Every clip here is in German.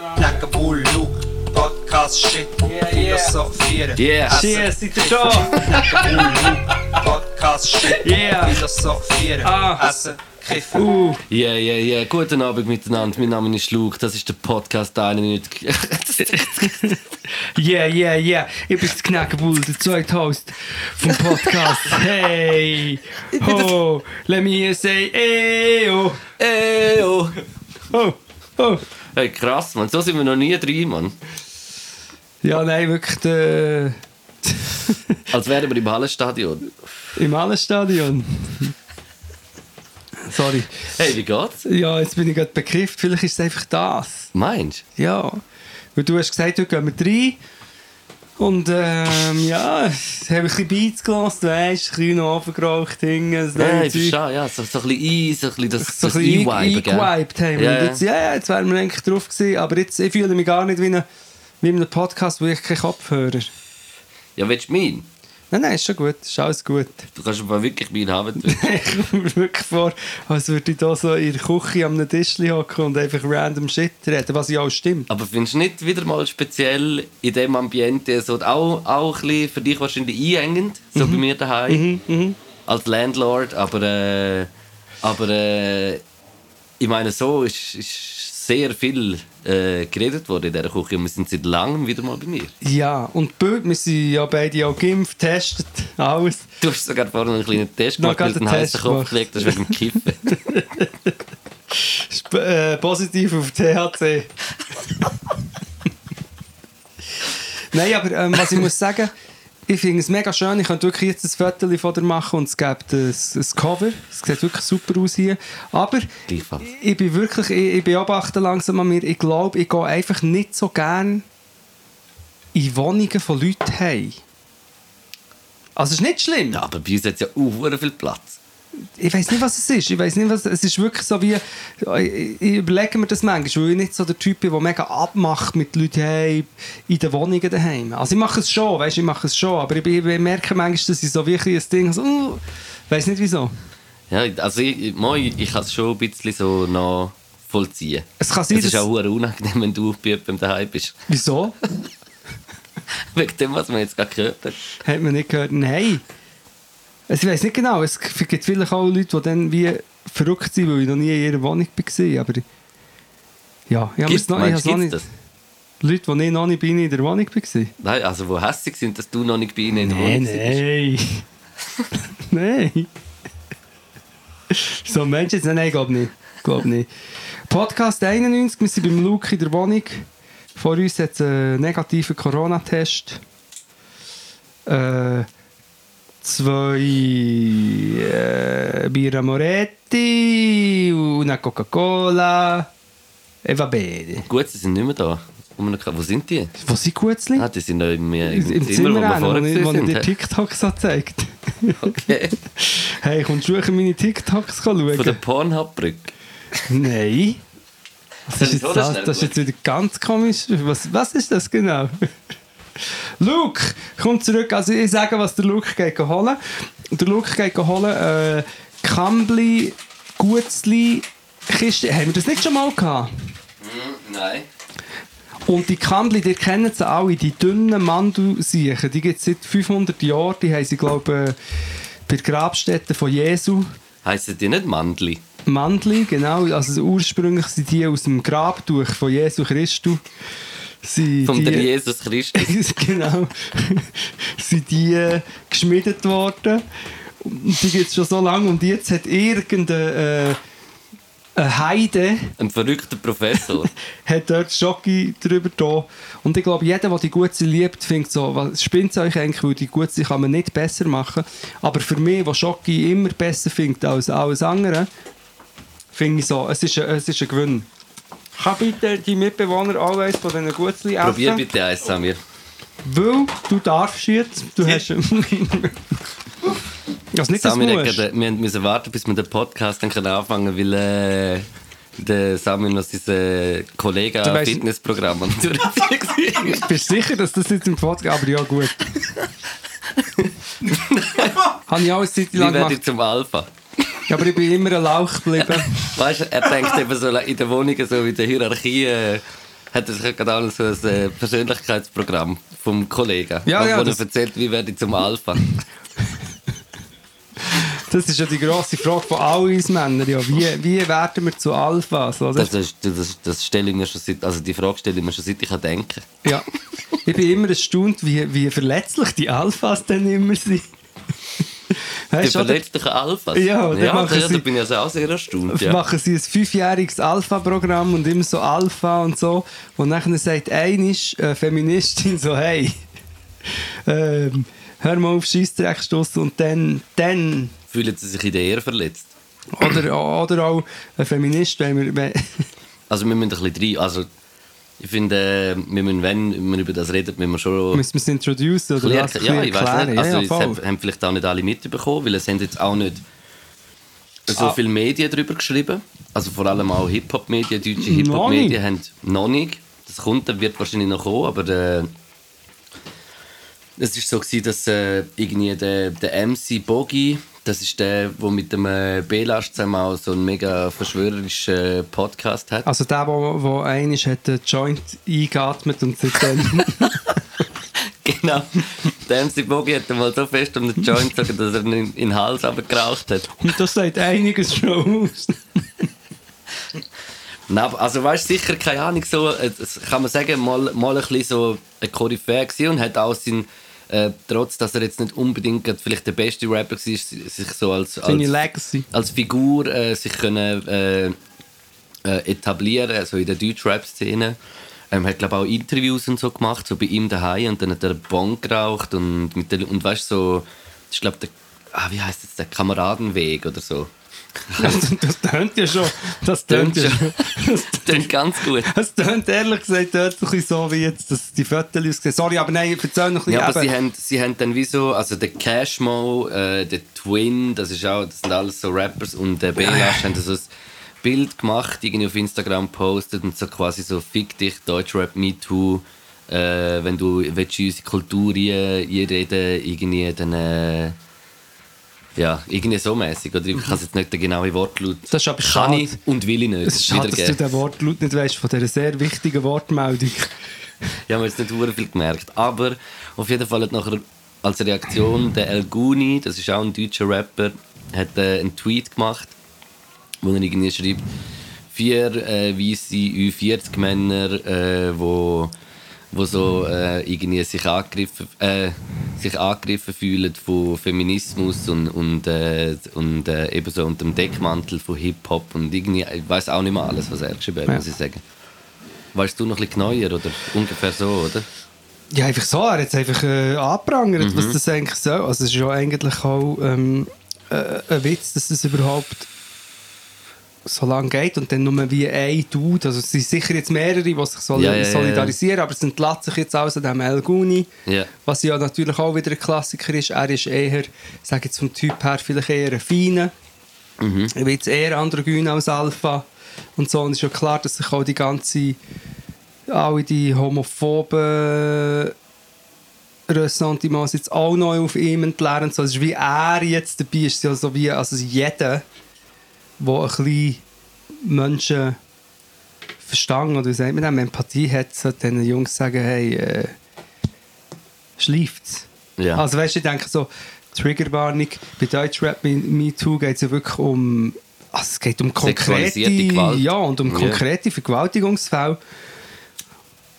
Knackabull, Luke, Podcast Shit, Yeah, yeah. philosophieren. Yeah. Cheers, seid ihr schon? Knackabull, Luke, Podcast Shit, Yeah. philosophieren. Ah. Essen, kiffen. Uh, Ja, ja, ja. Guten Abend miteinander. Mein Name ist Luke. Das ist der Podcast 91. yeah, yeah, yeah. Ich bin das Knackenbull, der zweite Host vom Podcast. Hey, ho, let me say, ey, oh, Ey, oh. oh, oh. Hey, krass, Mann. So sind wir noch nie drin, Mann. Ja, nein, wirklich der, Als wären wir im Hallenstadion. im Hallenstadion. Sorry. Hey, wie geht's? Ja, jetzt bin ich gerade bekifft. Vielleicht ist es einfach das. Meinst Ja. Weil du hast gesagt, heute gehen wir rein. Und ähm, ja, jetzt habe ich ein bisschen Beats gelassen, weißt ein bisschen hinten, das du? Ja, ich verstehe. Ja, so, so ein bisschen ein, so ein bisschen das, so das gell? eingewiped haben. Und ja. jetzt, ja, jetzt wären wir eigentlich drauf gewesen, aber jetzt, ich fühle mich gar nicht wie, eine, wie in einem Podcast, wo ich keinen Kopfhörer Ja, willst du meinen? Nein, nein, ist schon gut, ist alles gut. Du kannst aber wirklich meinen haben. ich komme mir wirklich vor, als würde ich da so in der Küche am Tischli hocken und einfach random Shit reden, was ja auch stimmt. Aber findest du nicht wieder mal speziell in diesem Ambiente so auch, auch ein bisschen für dich wahrscheinlich einengend, so Mhm. bei mir daheim als Landlord, aber äh, aber äh, ich meine so ist, ist sehr viel äh, geredet worden in dieser Küche und wir sind seit langem wieder mal bei mir. Ja, und Bild, wir sind ja beide auch geimpft, getestet, alles. Du hast sogar vorhin einen kleinen Test gemacht, weil du einen einen heißen Kopf gelegt hast wegen dem Kiffen. Sp äh, positiv auf THC. Nein, aber ähm, was ich muss sagen, ich finde es mega schön. Ich könnte wirklich jetzt ein Foto von dir machen und es gibt ein, ein Cover. Es sieht wirklich super aus hier. Aber Gleichfalls. ich bin wirklich, ich, ich beobachte langsam an mir, ich glaube, ich gehe einfach nicht so gern in Wohnungen von Leuten heim. Also es ist nicht schlimm. Ja, aber bei uns hat es ja auch viel Platz. Ich weiß nicht, was es ist. Ich weiß nicht, was es ist. wirklich so wie ich, ich überlege mir das manchmal, weil ich nicht so der Typ bin, der mega abmacht mit Leuten hey, in den Wohnungen daheim. Also ich mache es schon, weißt, ich mache es schon, aber ich, ich merke manchmal, dass ich so wirklich ein Ding so, uh, weiß nicht wieso. Ja, also ich, moi, ich kann es schon ein bisschen so noch vollziehen. Es kann sein, es ist auch unangenehm, wenn du bei jemandem daheim bist. Wieso? Wegen dem, was man jetzt gerade gehört hat. Hat man nicht gehört? Nein. Ich weiß nicht genau. Es gibt vielleicht auch Leute, die dann wie verrückt sind, weil ich noch nie in ihrer Wohnung war. Aber ja, ich habe es noch, ich meinst, noch nicht. das? Leute, die ich noch nicht bei ihnen in der Wohnung war. Nein, also wo hässlich sind, dass du noch nicht bei ihnen in der Nein, Wohnung bist. nein. nein. So Menschen jetzt, nein, ich glaube nicht. Glaub nicht. Podcast 91, wir sind beim Luke in der Wohnung. Vor uns hat es einen negativen Corona-Test. Äh, zwei äh, Birra Moretti und eine Coca-Cola. E va bene. Gut, sie sind nicht mehr da. Wo sind die? Wo sind Gutzli? Ah, die sind noch im, im, Im, im Zimmer, Zimmer, wo wir vorher sind. dir? TikToks gezeigt Okay. Hey, kommst du schon meine TikToks schauen? Von der Pornhub-Brücke. Nein. Das ist, ich jetzt, das, das ist jetzt wieder ganz komisch. Was, was ist das genau? Luke, komm zurück. Also ich sage, was der Luke geht holen. Der Luke geht holen äh, Kambli, Gutzli, Kiste. Haben wir das nicht schon mal gehabt? Nein. Und die Kambli, die kennen sie alle, die dünnen Mandelsiechen, die gibt es seit 500 Jahren. Die haben sie, glaube ich, bei der Grabstätte von Jesu. Heissen die nicht Mandli? Mandli, genau. Also ursprünglich sind die aus dem Grabtuch von Jesu Christus. Sind Von die, Jesus Christus. genau. sind die äh, geschmiedet worden. Und die gibt es schon so lange. Und jetzt hat irgendein äh, ein Heide Ein verrückter Professor. hat dort Schocki drüber da. Und ich glaube, jeder, der die Gutzi liebt, findet so, was spinnt euch eigentlich, weil die Gutzi kann man nicht besser machen. Aber für mich, der Schocki immer besser findet als alles andere, finde ich so, es ist, ein, es ist ein Gewinn. Kann bitte die Mitbewohner alle von diesen Gutzli essen? Probier bitte eins, Samir. Weil du darfst jetzt. Du hast... also nicht Samir, musst. hat gerade- wir mussten warten, bis wir den Podcast dann anfangen können, weil äh, der Samir noch sein äh, Kollege Du weißt- Fitnessprogramm am Durchziehen. Bist du sicher, dass das jetzt im Podcast... Aber ja, gut. Habe ich auch eine Zeit lang gemacht. zum Alpha? Ja, aber ich bin immer ein Lauch geblieben. Weißt du, er denkt eben so in der Wohnung so in der Hierarchie. Äh, hat er sich gerade auch so ein äh, Persönlichkeitsprogramm vom Kollegen, Ja, wo, ja, wo er erzählt, wie werde ich zum Alpha. Das ist ja die grosse Frage von all uns Männern. Ja. Wie, wie werden wir zu Alphas? Oder? Das, das, das, das stelle ich mir schon seit, also die Frage stelle ich mir schon seit ich kann denken. Ja. Ich bin immer erstaunt, wie, wie verletzlich die Alphas dann immer sind. Oder verletzlichen Alphas. Ja, dann ja, machen da, sie- da bin ich also auch sehr erstaunt. Ja. machen sie ein fünfjähriges Alpha-Programm und immer so Alpha und so. Und nachher sagt eine äh, Feministin so, hey, ähm, hör mal auf Scheissdreck stoßen und dann, dann Fühlen sie sich in der Ehre verletzt. oder, oder auch ein Feminist, wenn wir, Also wir müssen ein bisschen rein. Also ich finde, wir müssen, wenn wir über das reden, müssen wir schon... müssen wir es introducen oder was? Ein ja, ich weiß nicht. Also, ja, voll. haben, haben vielleicht auch nicht alle mitbekommen, weil es haben jetzt auch nicht so Ah. viele Medien darüber geschrieben. Also vor allem auch Hip-Hop-Medien, deutsche Hip-Hop-Medien haben noch nicht. Das kommt, das wird wahrscheinlich noch kommen, aber äh, es ist so gewesen, dass äh, irgendwie der, der MC Bogi, das ist der, der mit dem äh, Belasch zusammen auch so einen mega verschwörerischen äh, Podcast hat. Also der, wo, wo einmal hat den Joint eingeatmet und seitdem... Genau. Der MC Bogi hat mal so fest um den Joint gezogen, dass er ihn in, den Hals geraucht hat. und das sagt einiges schon aus. Nein, aber- also weißt du, sicher, keine Ahnung, so, äh, kann man sagen, mal, mal ein bisschen so ein Koryphäe und hat auch sein, äh, trotz, dass er jetzt nicht unbedingt vielleicht der beste Rapper war, sich so als, als, als Figur äh, sich können, äh, äh, etablieren, also in der Deutsch-Rap-Szene. Ähm, hat glaube auch Interviews und so gemacht, so bei ihm daheim und dann hat er Bon geraucht und mit der, und weißt so, ich glaube der, ah, wie heißt das, der Kameradenweg oder so. Das, das tönt ja schon. Das tönt ja schon. Das Klingt ganz gut. Es tönt ehrlich gesagt dort ein bisschen so, wie jetzt das, die Fotos aussehen. Sorry, aber nein, erzähl noch ein Ja, aber bisschen. sie haben, sie haben dann wie so, also der Cashmo, äh, der Twin, das, ist auch, das sind alles so Rappers und der Belash haben so ein Bild gemacht, irgendwie auf Instagram postet und so quasi so «Fick dich, Deutschrap, Me Too». Äh, wenn du willst, unsere Kultur ein- einreden irgendwie dann... Äh, ja, irgendwie so mäßig oder ich kann jetzt nicht den genauen Wortlaut. Das ist aber kann schade. ich und will ich nicht es ist schade, dass du den Wortlaut nicht weißt von dieser sehr wichtigen Wortmeldung. Ich habe jetzt nicht viel gemerkt. Aber auf jeden Fall hat nachher als Reaktion der El Guni, das ist auch ein deutscher Rapper, hat äh, einen Tweet gemacht, wo er irgendwie schreibt, vier äh, weiße Ü40-Männer, äh, wo, wo so äh, irgendwie sich angegriffen, äh, sich angegriffen fühlen von Feminismus und, und, äh, und äh, eben so unter dem Deckmantel von Hip-Hop und irgendwie, ich weiß auch nicht mehr alles, was er geschrieben hat, Ja. muss ich sagen. Weißt du noch ein bisschen neuer oder ungefähr so, oder? Ja, einfach so. Er hat es einfach äh, angeprangert, Mhm. was das eigentlich soll. Also es ist ja eigentlich auch ähm, äh, ein Witz, dass es überhaupt so lange geht und dann nur wie ein Dude, also es sind sicher jetzt mehrere, die sich sol Ja, ja, solidarisieren, aber es entlässt sich jetzt alles an dem El Guni, was ja natürlich auch wieder ein Klassiker ist. Er ist eher, ich sage jetzt vom Typ her, vielleicht eher ein Feiner. Mhm. Er wird eher androgyn als Alpha und so. Und es ist ja klar, dass sich auch die ganze, alle die homophoben Ressentiments jetzt auch neu auf ihm entlernen. So, es ist wie er jetzt dabei ist, ja so wie also jeder, der ein bisschen Menschen Verstand oder wie sagt man das, Empathie hat, sollte den Jungs sagen, hey, äh, schläft's. Ja. Also weißt du, ich denke so, Triggerwarnung, bei Deutschrap Me- Me Too geht es ja wirklich um, also es geht um konkrete, ja, und um Ja. konkrete Vergewaltigungsfälle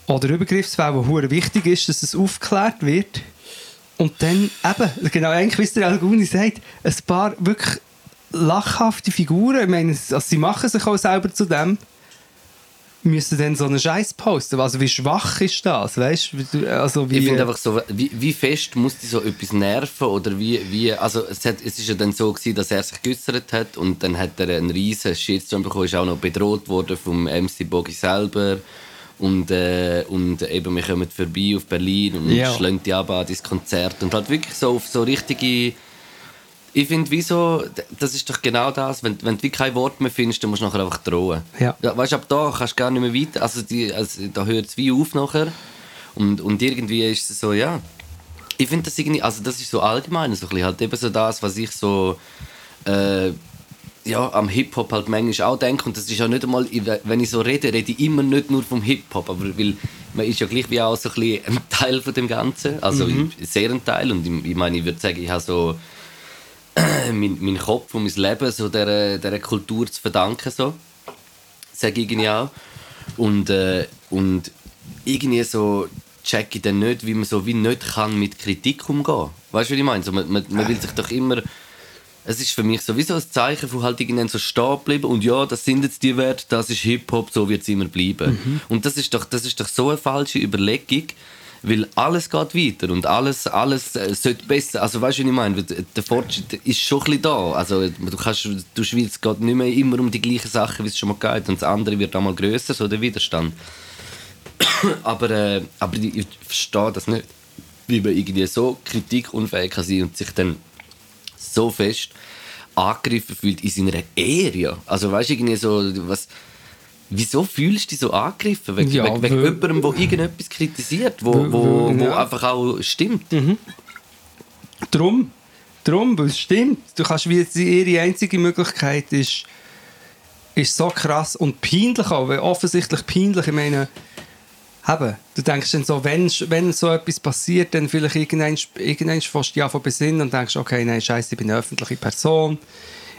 oder Übergriffsfälle, wo hure wichtig ist, dass es aufgeklärt wird. Und dann eben, genau, eigentlich, wie es der Alguni sagt, ein paar wirklich lachhafte Figuren, ich meine, also sie machen sich auch selber zu dem, müssen dann so einen Scheiß posten. Also wie schwach ist das, weißt? Also wie, Ich finde einfach so, wie, wie fest muss dich so etwas nerven oder wie, wie also es, hat, es ist ja dann so gewesen, dass er sich geäußert hat und dann hat er einen riesen Shitstorm bekommen, ist auch noch bedroht worden vom MC Bogi selber und, äh, und eben wir kommen vorbei auf Berlin und Ja. schlagen die ab an das Konzert und halt wirklich so auf so richtige ich finde, wieso, das ist doch genau das, wenn, wenn du kein Wort mehr findest, dann musst du nachher einfach drohen. Ja. weißt du, ab da kannst du gar nicht mehr weiter, also, die, also da hört es wie auf nachher. Und, und irgendwie ist es so, ja. Ich finde das irgendwie, also das ist so allgemein, so ein bisschen halt eben so das, was ich so, äh, ja, am Hip-Hop halt manchmal auch denke. Und das ist ja nicht einmal, wenn ich so rede, rede ich immer nicht nur vom Hip-Hop. Aber weil man ist ja gleich wie auch so ein, bisschen ein Teil von dem Ganzen. Also Mhm. sehr ein Teil. Und ich, ich meine, ich würde sagen, ich habe so mein, mein Kopf und mein Leben so dieser, dieser Kultur zu verdanken. So. Sage ich irgendwie auch. Und, äh, und irgendwie so check ich dann nicht, wie man so wie nicht kann mit Kritik umgehen. Weißt du, was ich meine? So, man, man, man will sich doch immer es ist für mich sowieso ein Zeichen von halt irgendwann so stehen bleiben und ja, das sind jetzt die Werte, das ist Hip-Hop, so wird es immer bleiben. Mhm. Und das ist, doch, das ist doch so eine falsche Überlegung, weil alles geht weiter und alles, alles äh, sollte besser, also weißt du, was ich meine, der Fortschritt ist schon ein bisschen da, also du kannst, du Schweiz geht nicht mehr immer um die gleichen Sachen, wie es schon mal geht und das andere wird einmal grösser, so der Widerstand. aber, äh, aber ich, ich verstehe das nicht, wie man irgendwie so kritikunfähig kann sein und sich dann so fest angegriffen fühlt in seiner Ehre. Also weißt du, irgendwie so, was, wieso fühlst du dich so angegriffen? Wegen, Ja, wegen, wegen weil- jemandem, der irgendetwas kritisiert, wo, wo, wo ja. einfach auch stimmt. Drum, drum, weil es stimmt. Du kannst wie ihre einzige Möglichkeit ist, ist so krass und peinlich auch, weil offensichtlich peinlich, ich meine, eben, du denkst dann so, wenn, wenn so etwas passiert, dann vielleicht irgendwann, irgendwann dich an zu besinnen und denkst, okay, nein, scheiße, ich bin eine öffentliche Person,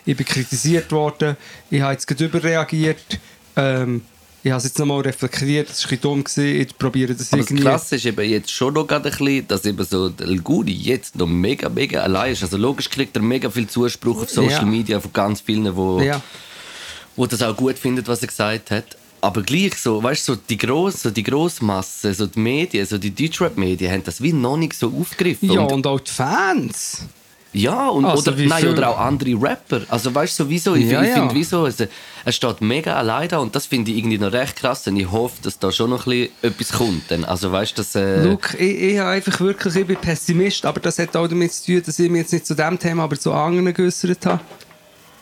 ich bin kritisiert worden, ich habe jetzt gerade überreagiert, ähm, ich habe es jetzt nochmal reflektiert, das war ein dumm, gewesen, ich probiere das Aber das irgendwie... Krasse ist eben jetzt schon noch gerade ein bisschen, dass eben so der El Gudi jetzt noch mega, mega allein ist. Also logisch kriegt er mega viel Zuspruch auf Social Ja. Media von ganz vielen, wo, Ja. wo das auch gut findet, was er gesagt hat. Aber gleich so, weißt du, so die grosse, die Grossmasse, so die Medien, so die Deutschrap-Medien haben das wie noch nicht so aufgegriffen. Ja, Und- und auch die Fans. Ja, und, Also oder, nein, oder auch andere Rapper. Also weißt du, sowieso, ich, Ja, ich ja. finde, wieso, also, er steht mega allein da und das finde ich irgendwie noch recht krass und ich hoffe, dass da schon noch ein bisschen etwas kommt. Dann. Also weißt du, dass... Äh, Luke, ich, ich, habe einfach wirklich, ich bin Pessimist, aber das hat auch damit zu tun, dass ich mich jetzt nicht zu dem Thema, aber zu anderen geäußert habe.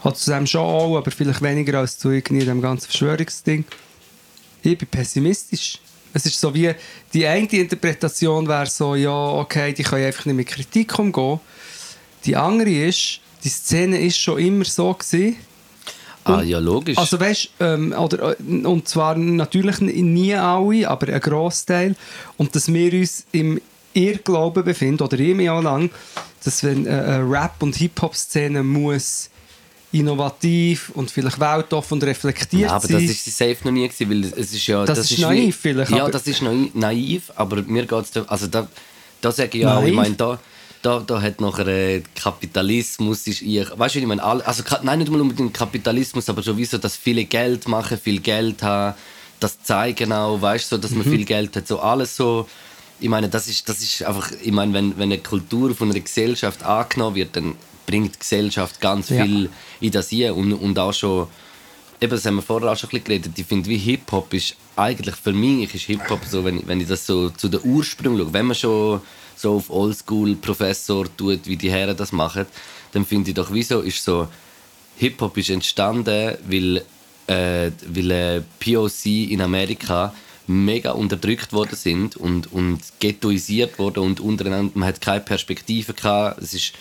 Hat zu dem schon auch, aber vielleicht weniger als zu irgendwie dem ganzen Verschwörungsding. Ich bin pessimistisch. Es ist so wie, die eine Interpretation wäre so, ja, okay, die können einfach nicht mit Kritik umgehen. Die andere ist, die Szene ist schon immer so gewesen. ah, ja, logisch. Also weißt, ähm, oder, äh, und zwar natürlich nie alle, aber ein Großteil. Und dass wir uns im Irrglauben befinden, oder mich auch lang, dass wenn äh, eine Rap- und Hip-Hop-Szene muss innovativ und vielleicht weltoffen und reflektiert Ja, aber sein. das ist sie safe noch nie gewesen, weil es ist ja... Das ist naiv vielleicht, Ja, aber- das ist naiv, naiv aber mir geht es... Also da, da sage ich auch, ich meine, da, da, da hat nachher äh, Kapitalismus ist ich, weißt du, ich meine, alle, also nein, nicht mal unbedingt Kapitalismus, aber sowieso, dass viele Geld machen, viel Geld haben, das zeigen auch, weißt du, so, dass man Mhm. viel Geld hat, so alles so... Ich meine, das ist, das ist einfach, ich meine, wenn, wenn eine Kultur von einer Gesellschaft angenommen wird, dann bringt die Gesellschaft ganz Ja. viel in das hier und, und auch schon eben, das haben wir vorher auch schon ein bisschen geredet, ich finde, wie Hip-Hop ist eigentlich, für mich ist Hip-Hop so, wenn, wenn ich das so zu den Ursprüngen schaue, wenn man schon so auf Oldschool-Professor tut, wie die Herren das machen, dann finde ich doch, wieso ist so, Hip-Hop ist entstanden, weil, äh, weil äh, POC in Amerika mega unterdrückt worden sind und, und ghettoisiert worden und untereinander, man hat keine Perspektive gehabt, es ist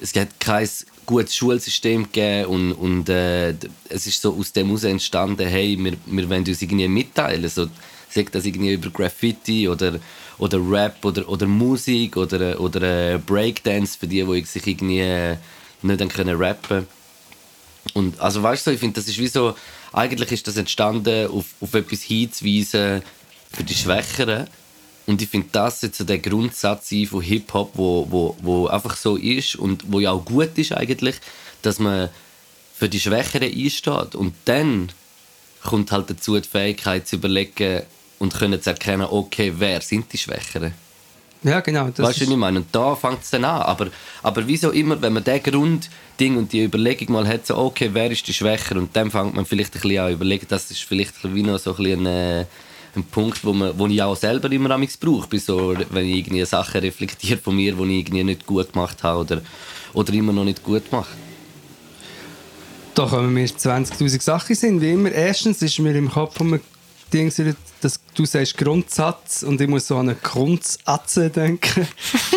es hat kein gutes Schulsystem gegeben und, und äh, es ist so aus dem heraus entstanden, hey, wir, wir wollen uns irgendwie mitteilen. So, sagt das irgendwie über Graffiti oder, oder Rap oder, oder Musik oder, oder äh, Breakdance für die, die sich irgendwie äh, nicht können rappen und also weißt du, ich finde, das ist wie so, eigentlich ist das entstanden, auf, auf etwas hinzuweisen für die Schwächeren. Und ich finde, das jetzt so der Grundsatz von Hip-Hop, wo, wo, wo einfach so ist und wo ja auch gut ist eigentlich, dass man für die Schwächeren einsteht. Und dann kommt halt dazu die Fähigkeit zu überlegen und können zu erkennen, okay, wer sind die Schwächeren? ja, genau. Das weißt du, was ich meine? Und da fängt es dann an. Aber, aber wieso immer, wenn man diesen Grundding und die Überlegung mal hat, so, okay, wer ist die Schwächer? Und dann fängt man vielleicht ein bisschen an überlegen, das ist vielleicht wie noch so ein, bisschen ein, äh, ein Punkt, wo, man, wo ich auch selber immer am brauche, bei so, wenn ich irgendwie Sachen reflektiere von mir, die ich irgendwie nicht gut gemacht habe oder, oder immer noch nicht gut mache. Da kommen mir 20'000 Sachen sind, wie immer. Erstens ist mir im Kopf um Ding, dass du sagst Grundsatz und ich muss so an eine Grundsatze denken.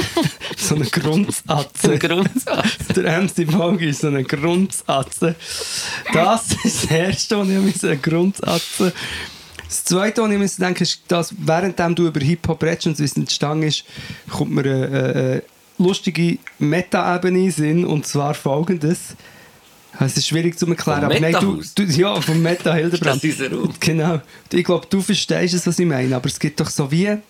so eine Grundsatze. Ein Grundsatz. Der MC Folge ist so eine Grundsatze. Das ist das Erste, was ich mir eine Grundsatze. Das Zweite, was ich mir denke, ist, dass währenddem du über Hip-Hop redest und es entstanden ist, kommt mir eine, eine lustige Meta-Ebene in und zwar folgendes. Es ist schwierig zu erklären, aber nein, du, du, ja, vom Meta Hildebrand. Ist das unser Raum? Genau. Ich glaube, du verstehst es, was ich meine, aber es gibt doch so wie ein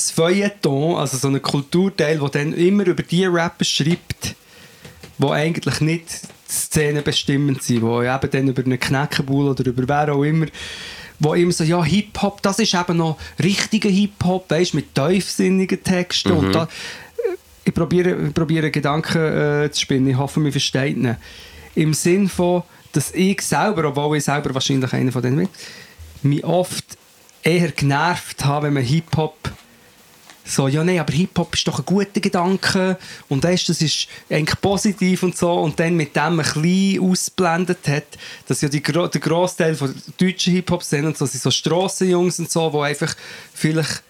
Feuilleton, also so einen Kulturteil, der dann immer über die Rapper schreibt, die eigentlich nicht szenenbestimmend sind, die eben dann über einen Knäckebull oder über wer auch immer, wo immer so, ja, Hip-Hop, das ist eben noch richtiger Hip-Hop, weißt mit tiefsinnigen Texten und da, ich probiere, probiere Gedanken äh, zu spinnen, ich hoffe, mir versteht ihn. Im Sinn von, dass ich selber, obwohl ich selber wahrscheinlich einer von denen bin, mich oft eher genervt habe, wenn man Hip-Hop so, ja, nein, aber Hip-Hop ist doch ein guter Gedanke und weißt, das ist eigentlich positiv und so und dann mit dem ein bisschen ausblendet hat, dass ja die, der Großteil von deutschen Hip-Hop-Szenen und so sind so Strassenjungs und so, wo einfach vielleicht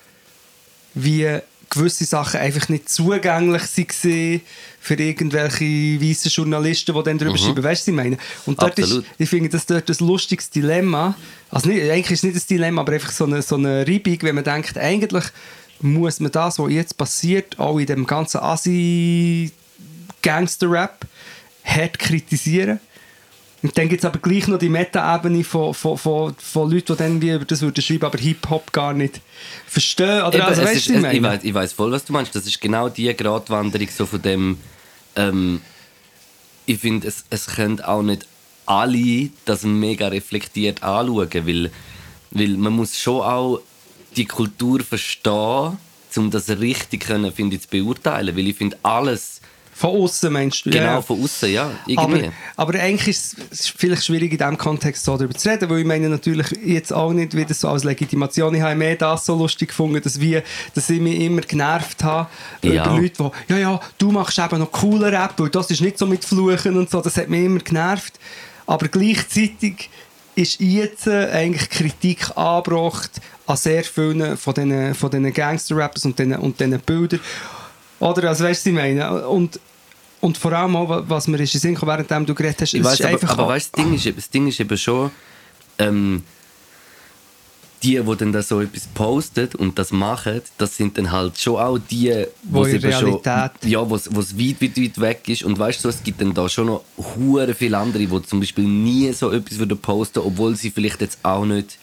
wie gewisse Sachen einfach nicht zugänglich waren für irgendwelche weißen Journalisten, die dann darüber schreiben. Weißt du, was ich meine? Und dort ist, ich finde das dort ein lustiges Dilemma. Also nicht, eigentlich ist es nicht ein Dilemma, aber einfach so eine, so eine Reibung, wenn man denkt, eigentlich muss man das, was jetzt passiert, auch in dem ganzen Asi-Gangster-Rap, hart kritisieren. Und dann gibt es aber gleich noch die Meta-Ebene von, von, von, von Leuten, die dann wie über das würden schreiben, aber Hip-Hop gar nicht verstehen. Oder Eben, also, weißt ist, ich ich, weiß, ich weiß voll, was du meinst. Das ist genau die Gratwanderung so von dem. Ähm, ich finde, es, es können auch nicht alle das mega reflektiert anschauen, weil, weil man muss schon auch die Kultur verstehen, um das richtig können, finde ich, zu beurteilen. Weil ich finde, alles Von außen meinst du? genau ja. von außen, ja, irgendwie. Aber, aber eigentlich ist es vielleicht schwierig in diesem Kontext so darüber zu reden, weil ich meine natürlich jetzt auch nicht wieder so als Legitimation. Ich habe mehr das so lustig gefunden, dass, wir, dass ich mich immer genervt habe Ja. über Leute, die ja, ja, du machst eben noch cooler Rap, weil das ist nicht so mit Fluchen und so, das hat mich immer genervt. Aber gleichzeitig ist jetzt äh, eigentlich Kritik angebracht an sehr vielen von diesen, von diesen Gangster-Rappers und diesen, und diesen Bildern. Oder, also weißt du, was ich meine? Und, und vor allem auch, was mir ist in Sinn gekommen, während du geredet hast, Ich es weiß, aber, einfach aber weißt, das, Ding ist, das Ding ist eben schon, ähm, die, die dann da so etwas postet und das machen, das sind dann halt schon auch die, Wo wo's in eben schon, ja, wo es weit, weit, weit weg ist. Und weißt du, es gibt dann da schon noch hure viele andere, die zum Beispiel nie so etwas würden posten, obwohl sie vielleicht jetzt auch nicht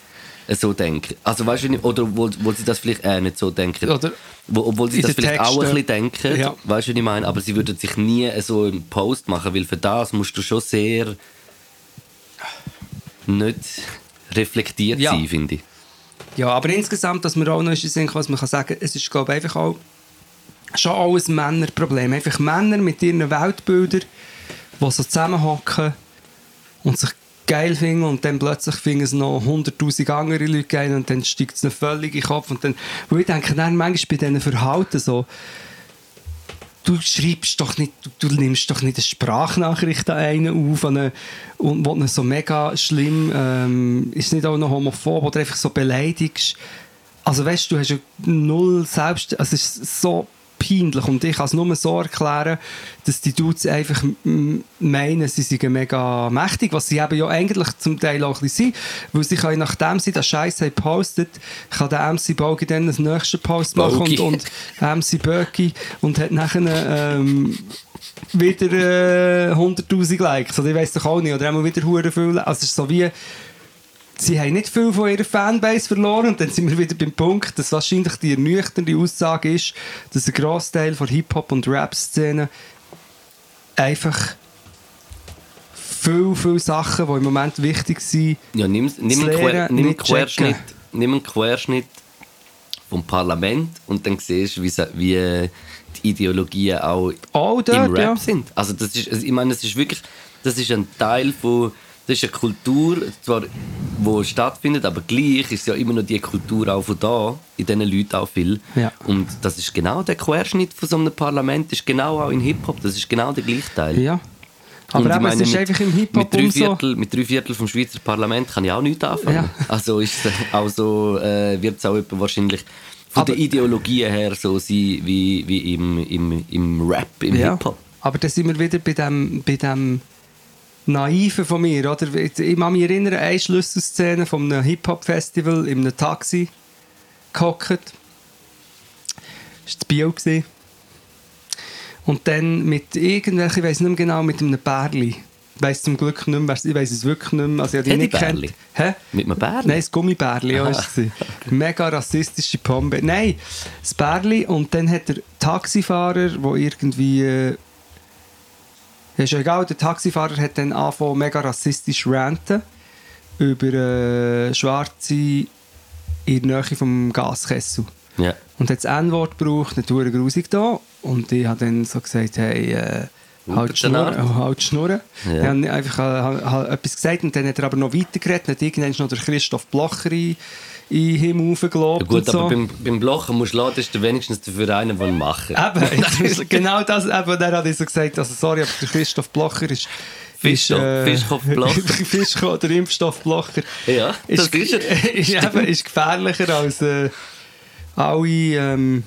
so denken. Also weißt du, oder obwohl, obwohl sie das vielleicht auch nicht so denken. Oder Wo, obwohl sie das vielleicht auch ein bisschen denken, Ja. weißt du, was ich meine? Aber sie würden sich nie so einen Post machen, weil für das musst du schon sehr nicht reflektiert Ja. sein, finde ich. Ja, aber insgesamt, dass man auch noch in Sinn was man kann sagen, es ist, glaube ich, einfach auch schon auch ein Männerproblem. Einfach Männer mit ihren Weltbildern, die so zusammenhocken und sich geil finden und dann plötzlich finden es noch 100'000 andere Leute geil und dann steigt es ihnen völlig in den Kopf. Und dann, wo ich denke, dann manchmal bei diesen Verhalten so, du schreibst doch nicht, du, du nimmst doch nicht eine Sprachnachricht an einen auf an eine, und wo so mega schlimm ähm, ist nicht auch noch homophob oder einfach so beleidigst. Also weißt du, du hast ja null selbst, also es ist so peinlich. Und ich kann es nur so erklären, dass die Dudes einfach meinen, sie seien mega mächtig, was sie eben ja eigentlich zum Teil auch ein bisschen sind, weil sie können, nachdem sie das Scheiß haben gepostet, kann der MC Bogi dann den nächsten Post machen Bogi. und, und MC Böcki und hat nachher ähm, wieder äh, 100'000 Likes. Oder ich weiß doch auch nicht, oder? Einmal wieder hure viel, also es ist so wie sie haben nicht viel von ihrer Fanbase verloren und dann sind wir wieder beim Punkt, dass wahrscheinlich die ernüchternde Aussage ist, dass ein Großteil von Hip-Hop und Rap-Szene einfach viel, viel Sachen, die im Moment wichtig sind, Ja, nimm, nimm, Das einen, Quer, nimm, einen. Querschnitt, nimm einen Querschnitt vom Parlament und dann siehst du, wie, wie die Ideologien auch im dort, Rap ja. sind. Also das ist, also ich meine, es ist wirklich, das ist ein Teil von, das ist eine Kultur, zwar, wo stattfindet, aber gleich ist ja immer noch die Kultur auch von da, in diesen Leuten auch viel. Ja. Und das ist genau der Querschnitt von so einem Parlament, ist genau auch in Hip-Hop, das ist genau der gleiche Teil. Ja. Aber eben, es meine, ist mit- einfach im Hip-Hop mit drei. Viertel, mit drei Viertel vom Schweizer Parlament kann ich auch nichts anfangen. Ja. Also, ist, es auch so, äh, wird es auch etwa wahrscheinlich von Aber- der Ideologie her so sein wie, wie im, im, im Rap, im Ja. Hip-Hop. Aber da sind wir wieder bei dem, bei dem Naiven von mir. Oder? Ich kann mich erinnern, eine Schlüsselszene von einem Hip-Hop-Festival in einem Taxi gehockt. Das war das Bio. gewesen. Und dann mit irgendwelchen, ich weiß nicht mehr genau, mit einem Bärli. Ich weiß zum Glück nicht mehr, ich weiß es wirklich nicht mehr. Also, ich habe die nicht kennt. Hä? Mit einem Bären? Nein, das Gummibärli war es. Mega rassistische Pombe. Nein, das Bärli. Und dann hat der Taxifahrer, der irgendwie... Äh, ist ja egal, der Taxifahrer hat dann angefangen, mega rassistisch ranten über äh, Schwarze in der Nähe vom Gaskessel. Ja. Und hat das N-Wort gebraucht, nicht hure grusig da. Und ich habe dann so gesagt, hey, äh, halt die Hupentenart. Schnurren. Halt Schnurren. Ja. Ich habe einfach äh, habe, habe etwas gesagt und dann hat er aber noch weitergeredet. Dann hat irgendwann noch der Christoph Blocher in, den Himmel hochgelobt Ja, gut, so. aber beim, beim Blochen musst du laden, ist der wenigstens dafür einer, der machen Eben, ist genau das, eben, dann hat so gesagt, also sorry, aber der Christoph Blocher ist... Fischkopf- ist, äh, Fischkopf Blocher. Fischkopf, der Impfstoff Blocher. Ja, das ist er. ist, eben, ist gefährlicher als äh, alle ähm,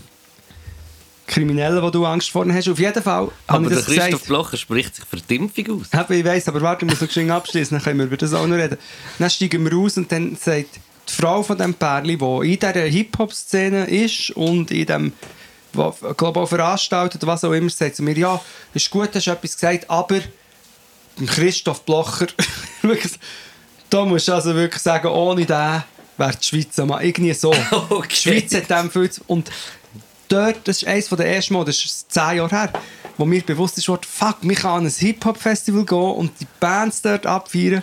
Kriminellen, die du Angst vor hast. Auf jeden Fall Aber der Christoph gesagt. Blocher spricht sich für die Impfung aus. Eben, ich weiss, aber warte, ich muss so geschwind abschließen, dann können wir über das auch noch reden. Dann steigen wir raus und dann sagt die Frau von dem Pärli, die in dieser Hip-Hop-Szene ist und in dem, glaube auch veranstaltet was auch immer, sagt sie mir, ja, ist gut, hast du etwas gesagt, aber Christoph Blocher, da musst du also wirklich sagen, ohne den wäre die Schweiz am irgendwie so. Okay. Die Schweiz hat dem viel zu, und dort, das ist eines der ersten Mal, das ist zehn Jahre her, wo mir bewusst ist, fuck, wir können an ein Hip-Hop-Festival gehen und die Bands dort abfeiern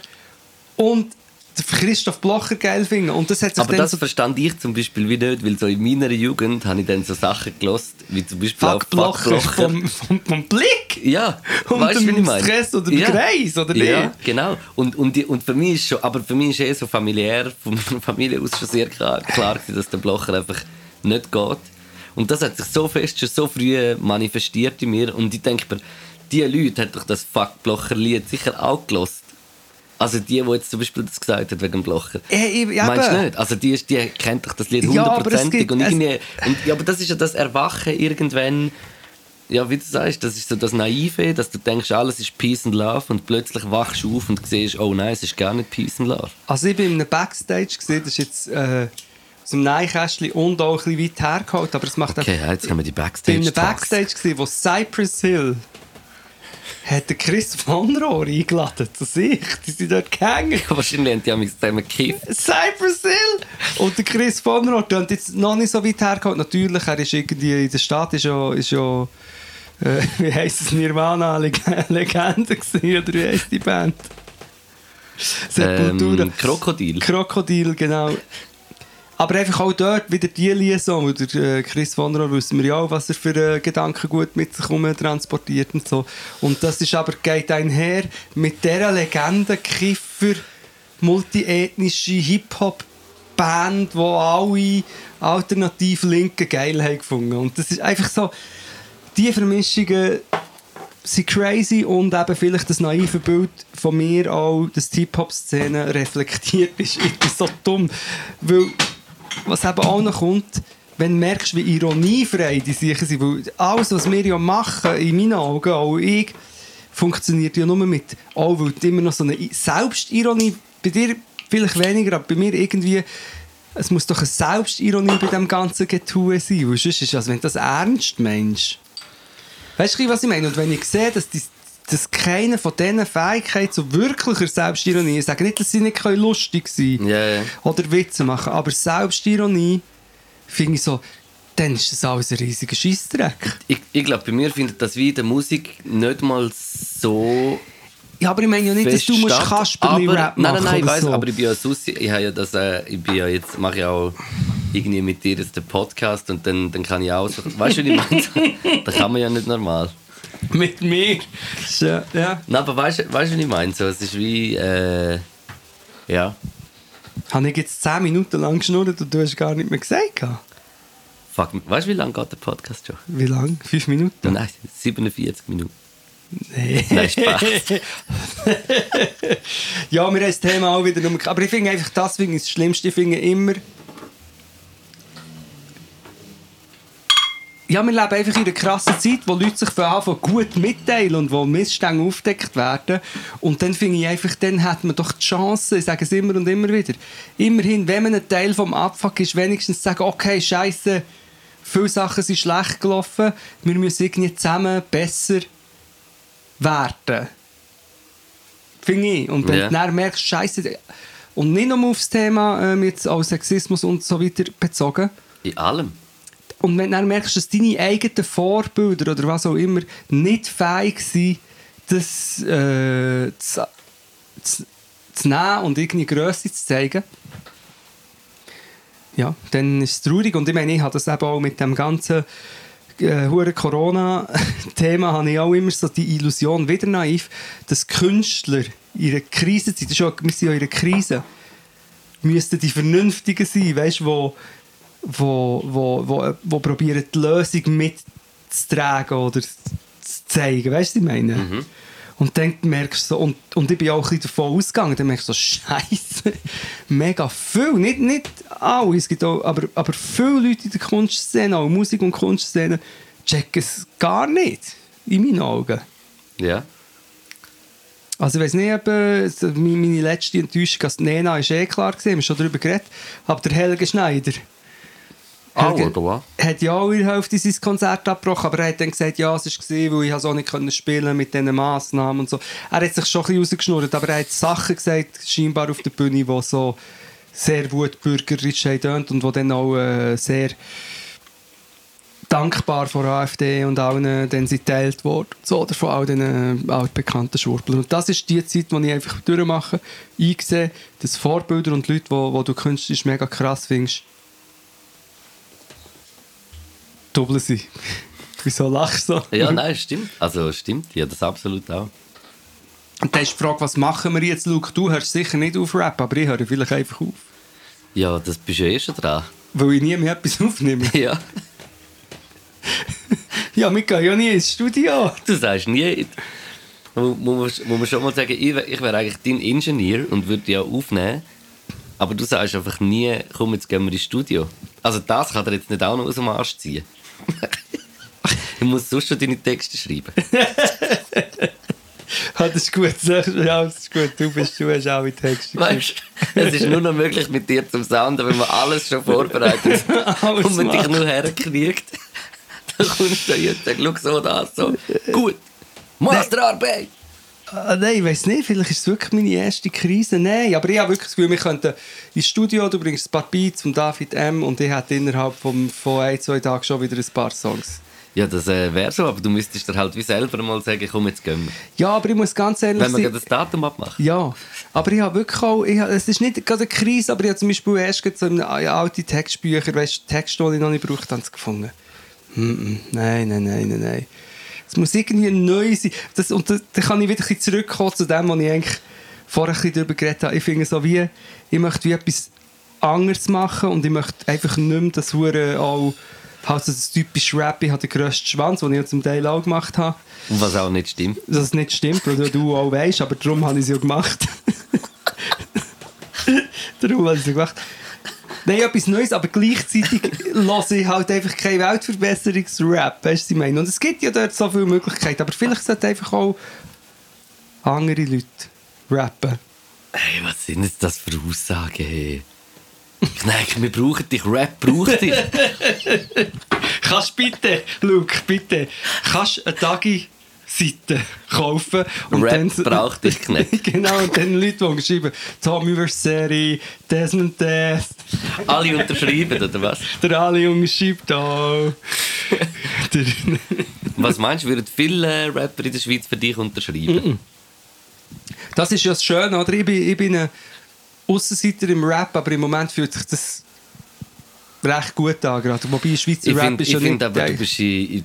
und Christoph Blocher geil finden. Und das hat sich Aber das verstand ich zum Beispiel wie nicht, weil so in meiner Jugend habe ich dann so Sachen gelost, wie zum Beispiel Fuck auch Blocher vom, vom, vom Blick Ja, und weißt du, wie ich dem meine? Stress oder dem ja. Kreis, oder Ja, nicht? genau. Und, und, und für mich ist schon, aber für mich ist eh so familiär, von meiner Familie aus schon sehr klar, klar dass der Blocher einfach nicht geht. Und das hat sich so fest, schon so früh manifestiert in mir. Und ich denke mir, diese Leute haben doch das Fuck Blocher-Lied sicher auch gelost. Also die, die jetzt zum Beispiel das gesagt hat wegen dem Blocher. Äh, ich- Meinst du nicht? Also die, die kennt doch das Lied Ja, aber hundertprozentig. und es- irgendwie, und, ja, aber das ist ja das Erwachen irgendwann ja, wie du sagst, das ist so das Naive, dass du denkst, alles ist Peace and Love und plötzlich wachst du auf und siehst, oh nein, es ist gar nicht Peace and Love. Also ich war in einem Backstage, gewesen, das ist jetzt äh, aus dem Neinkästchen und auch ein bisschen weit hergeholt, aber es macht Okay, ja, jetzt haben wir die Ich war Backstage. in einem Backstage, gewesen, wo Cypress Hill hat den Chris von Rohr eingeladen zu sich. Die sind dort gehangen. Wahrscheinlich haben die am zusammen gekifft. Cypress Hill! Und der Chris von Rohr, der hat jetzt noch nicht so weit hergeholt. Natürlich, er ist irgendwie in der Stadt, ist ja, ist ja äh, wie heisst es, Nirvana, Leg Legende gewesen, oder wie heisst die Band? Sepultura. Ähm, Krokodil. Krokodil, genau. Aber einfach auch dort wieder die Liaison, der äh, Chris von Rohr wissen wir ja auch, was er für äh, Gedanken gut mit sich herum transportiert und so. Und das ist aber, geht einher mit dieser Legende, Kiffer, multiethnische Hip-Hop-Band, die alle alternativ Linken geil haben gefunden. Und das ist einfach so, die Vermischungen sind crazy und eben vielleicht das naive Bild von mir auch, dass die Hip-Hop-Szene reflektiert ist. Ich bin so dumm, weil was eben auch noch kommt, wenn du merkst, wie ironiefrei die Sachen sind, weil alles, was wir ja machen, in meinen Augen, auch ich, funktioniert ja nur mit, auch weil du immer noch so eine Selbstironie, bei dir vielleicht weniger, aber bei mir irgendwie, es muss doch eine Selbstironie bei dem ganzen Getue sein, weil sonst ist es, als wenn du das ernst meinst. Weißt du, was ich meine? Und wenn ich sehe, dass, die, dass keine von diesen Fähigkeiten zu wirklicher Selbstironie, ich sage nicht, dass sie nicht lustig sein können Ja, ja. oder Witze machen, aber Selbstironie finde ich so, dann ist das alles ein riesiger Scheissdreck. Ich, ich glaube, bei mir findet das wie in der Musik nicht mal so Ja, aber ich meine ja nicht, dass du musst. Kasperli-Rap Aber- Nein, machen nein, nein, ich weiß, so. aber ich bin ja Susi, ich habe ja das, äh, ich bin ja jetzt, mache ich auch irgendwie mit dir jetzt den Podcast und dann, dann kann ich auch so, weißt du, wie ich meine? das kann man ja nicht normal. Mit mir. Ja, ja. Nein, aber weißt du, weißt, wie ich meine? So, es ist wie, äh, ja, Habe ich jetzt 10 Minuten lang geschnurrt und du hast gar nicht mehr gesagt? fuck, weißt du, wie lange geht der Podcast schon? Wie lang? 5 Minuten? Nein, 47 Minuten. Nein, Spaß. Ja, wir haben das Thema auch wieder. Aber ich finde einfach, das ich das Schlimmste. Ich finde immer... Ja, wir leben einfach in einer krassen Zeit, wo Leute sich von Anfang gut mitteilen und wo Missstände aufdeckt werden. Und dann finde ich einfach, dann hat man doch die Chance, ich sage es immer und immer wieder, immerhin, wenn man ein Teil vom Abfuck ist, wenigstens sagen, okay, scheiße, viele Sachen sind schlecht gelaufen, wir müssen irgendwie zusammen besser werden. Finde ich. Und wenn Ja. du dann merkst, scheiße, und nicht nur aufs Thema ähm, jetzt auch Sexismus und so weiter bezogen, In allem. Und wenn du dann merkst, dass deine eigenen Vorbilder oder was auch immer nicht fähig sind, das äh, zu, zu, zu nehmen und irgendwie Grösse zu zeigen, ja, dann ist es traurig. Und ich meine, ich habe das eben auch mit dem ganzen äh, Corona-Thema habe ich auch immer so die Illusion, wieder naiv, dass Künstler in einer ist auch, wir sind ja in einer Krise, müssten die Vernünftigen sein, weißt du, wo, wo, wo, wo, probieren, die Lösung mitzutragen oder zu zeigen. Weißt du, was ich meine? Und dann merkst du so, und, und ich bin auch ein bisschen davon ausgegangen, dann merkst du so, Scheiße, mega viel, nicht, nicht alle, es gibt auch, aber, aber viele Leute in der Kunstszene, auch Musik- und Kunstszene, checken es gar nicht, in meinen Augen. Ja. Also ich weiß nicht, ob äh, meine letzte Enttäuschung als Nena ist eh klar gewesen, wir haben schon darüber geredet, aber der Helge Schneider, Auch, Helge- oder was? hat ja auch in der Hälfte sein Konzert abgebrochen, aber er hat dann gesagt, ja, es war, weil ich so nicht können spielen mit diesen Massnahmen und so. Er hat sich schon ein bisschen rausgeschnurrt, aber er hat Sachen gesagt, scheinbar auf der Bühne, die so sehr wutbürgerisch haben tönt und die dann auch äh, sehr dankbar von der AfD und allen dann sind geteilt worden. So, oder von all den äh, altbekannten Schwurblern. Und das ist die Zeit, die ich einfach durchmache. Eingesehen, dass Vorbilder und Leute, die du künstlerisch mega krass findest, doppeln sind. Wieso lachst du so? Ja, nein, stimmt. Also stimmt, ja, das absolut auch. Und dann ist die Frage, was machen wir jetzt, Luke? Du hörst sicher nicht auf Rap, aber ich höre vielleicht einfach auf. Ja, das bist du ja eh schon dran. Weil ich nie mehr etwas aufnehme. Ja. ja, wir gehen ja nie ins Studio. Du sagst nie. Mu- Muss man, schon mal sagen, ich wäre wär eigentlich dein Ingenieur und würde auch aufnehmen. Aber du sagst einfach nie, komm, jetzt gehen wir ins Studio. Also das kann er jetzt nicht auch noch aus dem Arsch ziehen. ich muss sonst schon deine Texte schreiben. Ja, das ist gut. Ja, das ist gut. Du bist, du hast auch in Texte Weißt es ist nur noch möglich mit dir zum Sounden, wenn man alles schon vorbereitet Alles und man dich macht. nur herkriegt. Dann kommst du jeden Tag, schau so das, so. Gut, Masterarbeit. Ah, nein, ich weiß nicht, vielleicht ist es wirklich meine erste Krise. Nein, aber ich habe wirklich das Gefühl, wir könnten ins Studio, du bringst ein paar Beats von David M. und ich hätte innerhalb von, von ein, zwei Tagen schon wieder ein paar Songs. Ja, das äh, wäre so, aber du müsstest dir halt wie selber mal sagen, komm, jetzt gehen wir. Ja, aber ich muss ganz ehrlich Wenn wir das Datum abmachen. Ja, aber ich habe wirklich auch, ich habe, es ist nicht gerade eine Krise, aber ich habe zum Beispiel erst so in alte Textbücher, weißt du, Texte, die ich noch nicht gebraucht habe, gefunden. Mm -mm, nein, nein, nein, nein, nein. Es muss irgendwie neu sein. Das, und da, da kann ich wieder ein bisschen zurückkommen zu dem, was ich eigentlich vorher ein bisschen darüber geredet habe. Ich finde so wie, ich möchte wie etwas anderes machen und ich möchte einfach nicht mehr das Hure auch, halt das typische Rap, ich habe den grössten Schwanz, den ich ja zum Teil auch gemacht habe Und was auch nicht stimmt. dass es nicht stimmt, weil du auch weißt, aber darum habe ich es ja gemacht. darum habe ich es ja gemacht. Nein, etwas Neues, aber gleichzeitig lasse ich halt einfach kein Weltverbesserungsrap, weißt du, ich meine? Und es gibt ja dort so viele Möglichkeiten, aber vielleicht sollten einfach auch andere Leute rappen. Hey, was sind jetzt das für Aussagen? Hey? Nein, wir brauchen dich, Rap braucht dich. Kannst bitte, Luke, bitte, kannst eine Tagi-Seite kaufen und Rap dann... braucht dich, Knecht. genau, und dann Leute, die schreiben, Tommy Verseri, Desmond Des, Alle unterschreiben, oder was? der Junge schreibt auch. Was meinst du, würden viele äh, Rapper in der Schweiz für dich unterschreiben? das ist ja das Schöne, oder? Ich bin, ich bin ein Aussenseiter im Rap, aber im Moment fühlt sich das recht gut an, gerade. Wobei Schweizer Ich Rap finde, ist ja ich find nicht... aber, du bist in, in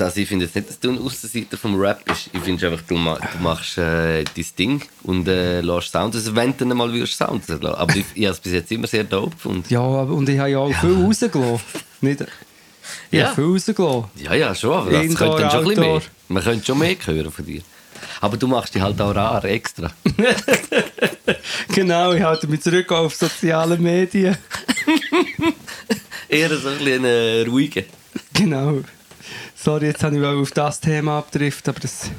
also ich finde jetzt nicht, dass du ein Aussenseiter vom Rap bist. Ich finde einfach, du, ma, du machst äh, dein Ding und äh, lässt Sound, also wenn du dann mal würdest Sound lassen. Aber ich, ich habe es bis jetzt immer sehr dope gefunden. ja, und ich habe ja auch viel rausgelassen. Nicht, ich Ja. habe viel rausgelassen. Ja, ja, schon, aber das könnte dann schon ein bisschen mehr. Man könnte schon mehr hören von dir. Aber du machst dich halt auch rar, extra. Genau, ich halte mich zurück auf soziale Medien. Eher so ein bisschen äh, ruhiger. Genau. Sorry, jetzt habe ich auf das Thema abgedriftet, aber das...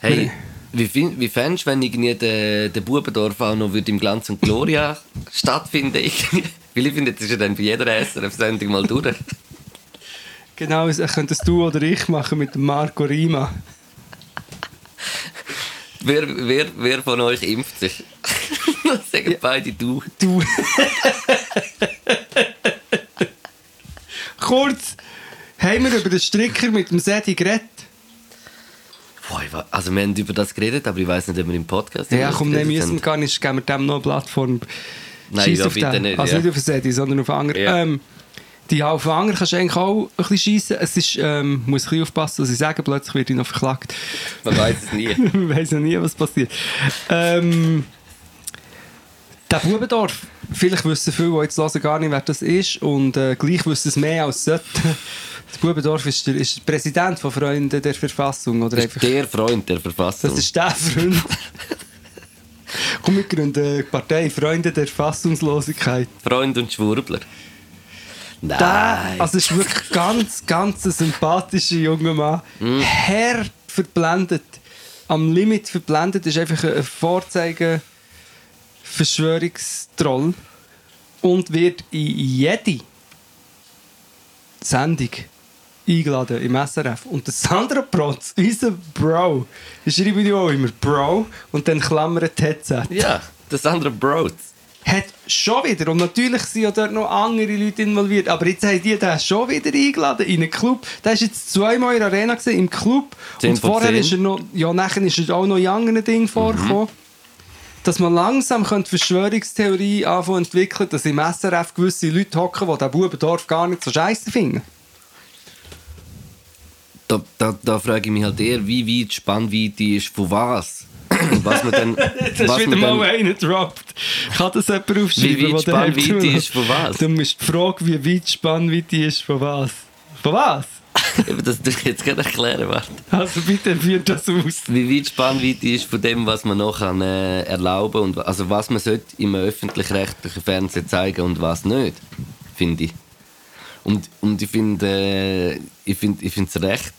Hey, wie, fin- wie fändest du, wenn irgendwie der, der Bubendorf auch noch würde im Glanz und Gloria stattfinden irgendwie? Weil ich finde, das ist ja dann bei jeder SRF-Sendung mal durch. Genau, das könntest du oder ich machen mit Marco Rima. Wer, wer, wer von euch impft sich? Sagen beide du. Du. Kurz, haben wir über den Stricker mit dem Sedi geredet? Boah, also wir haben über das geredet, aber ich weiß nicht, ob wir im Podcast Ja, komm, geredet müssen wir gar nicht, geben wir dem noch eine Plattform. Nein, Scheiss ja, auf bitte den. nicht, Also ja. nicht auf den Sedi, sondern auf den anderen. Ja. Ähm, die auf den anderen kannst du eigentlich auch ein bisschen schiessen. Es ist, ähm, muss ein bisschen aufpassen, was ich sage, plötzlich werde ich noch verklagt. Man weiß es nie. Man weiß ja nie, was passiert. Ähm, der Bubendorf, vielleicht wissen viele, die jetzt hören, gar nicht, wer das ist. Und äh, gleich wissen es mehr als sollten. Das Bubendorf ist der, ist der Präsident von Freunden der Verfassung. Oder einfach, ist der Freund der Verfassung. das ist der Freund. Komm, wir gründen die Partei Freunde der Fassungslosigkeit. Freund und Schwurbler. Nein. Der, also ist wirklich ganz, ganz ein sympathischer junger Mann. Mhm. Herr verblendet. Am Limit verblendet ist einfach ein Vorzeige Verschwörungstroll und wird in jede Sendung eingeladen im SRF. Und der Sandra Protz, unser Bro, ich schreibe ja auch immer Bro und dann klammert Headset ja, das andere Bros. hat schon wieder, und natürlich sind ja dort noch andere Leute involviert, aber jetzt haben die den schon wieder eingeladen in einen Club. Der ist jetzt zweimal in der Arena gewesen, im Club. 10 und vorher 10. ist er noch, ja, nachher ist er auch noch in anderen Dingen vorgekommen. Dass man langsam könnte Verschwörungstheorie anfangen entwickeln, dass im SRF gewisse Leute hocken, die den Bubendorf gar nicht so scheiße finden. Da, da, da frage ich mich halt eher, wie weit die Spannweite ist von was. Was man dann... Das was ist wieder mal einer gedroppt. Kann das jemand aufschreiben? Wie weit Spannweite ist von was? Du musst die Frage, wie weit die Spannweite ist von was? Von was? Eben, das ich jetzt gerade erklären, warte. Also bitte führt das aus. Wie weit Spannweite ist von dem, was man noch kann, äh, erlauben und also was man sollte im öffentlich-rechtlichen Fernsehen zeigen und was nicht, finde ich. Und, und ich finde äh, ich finde ich recht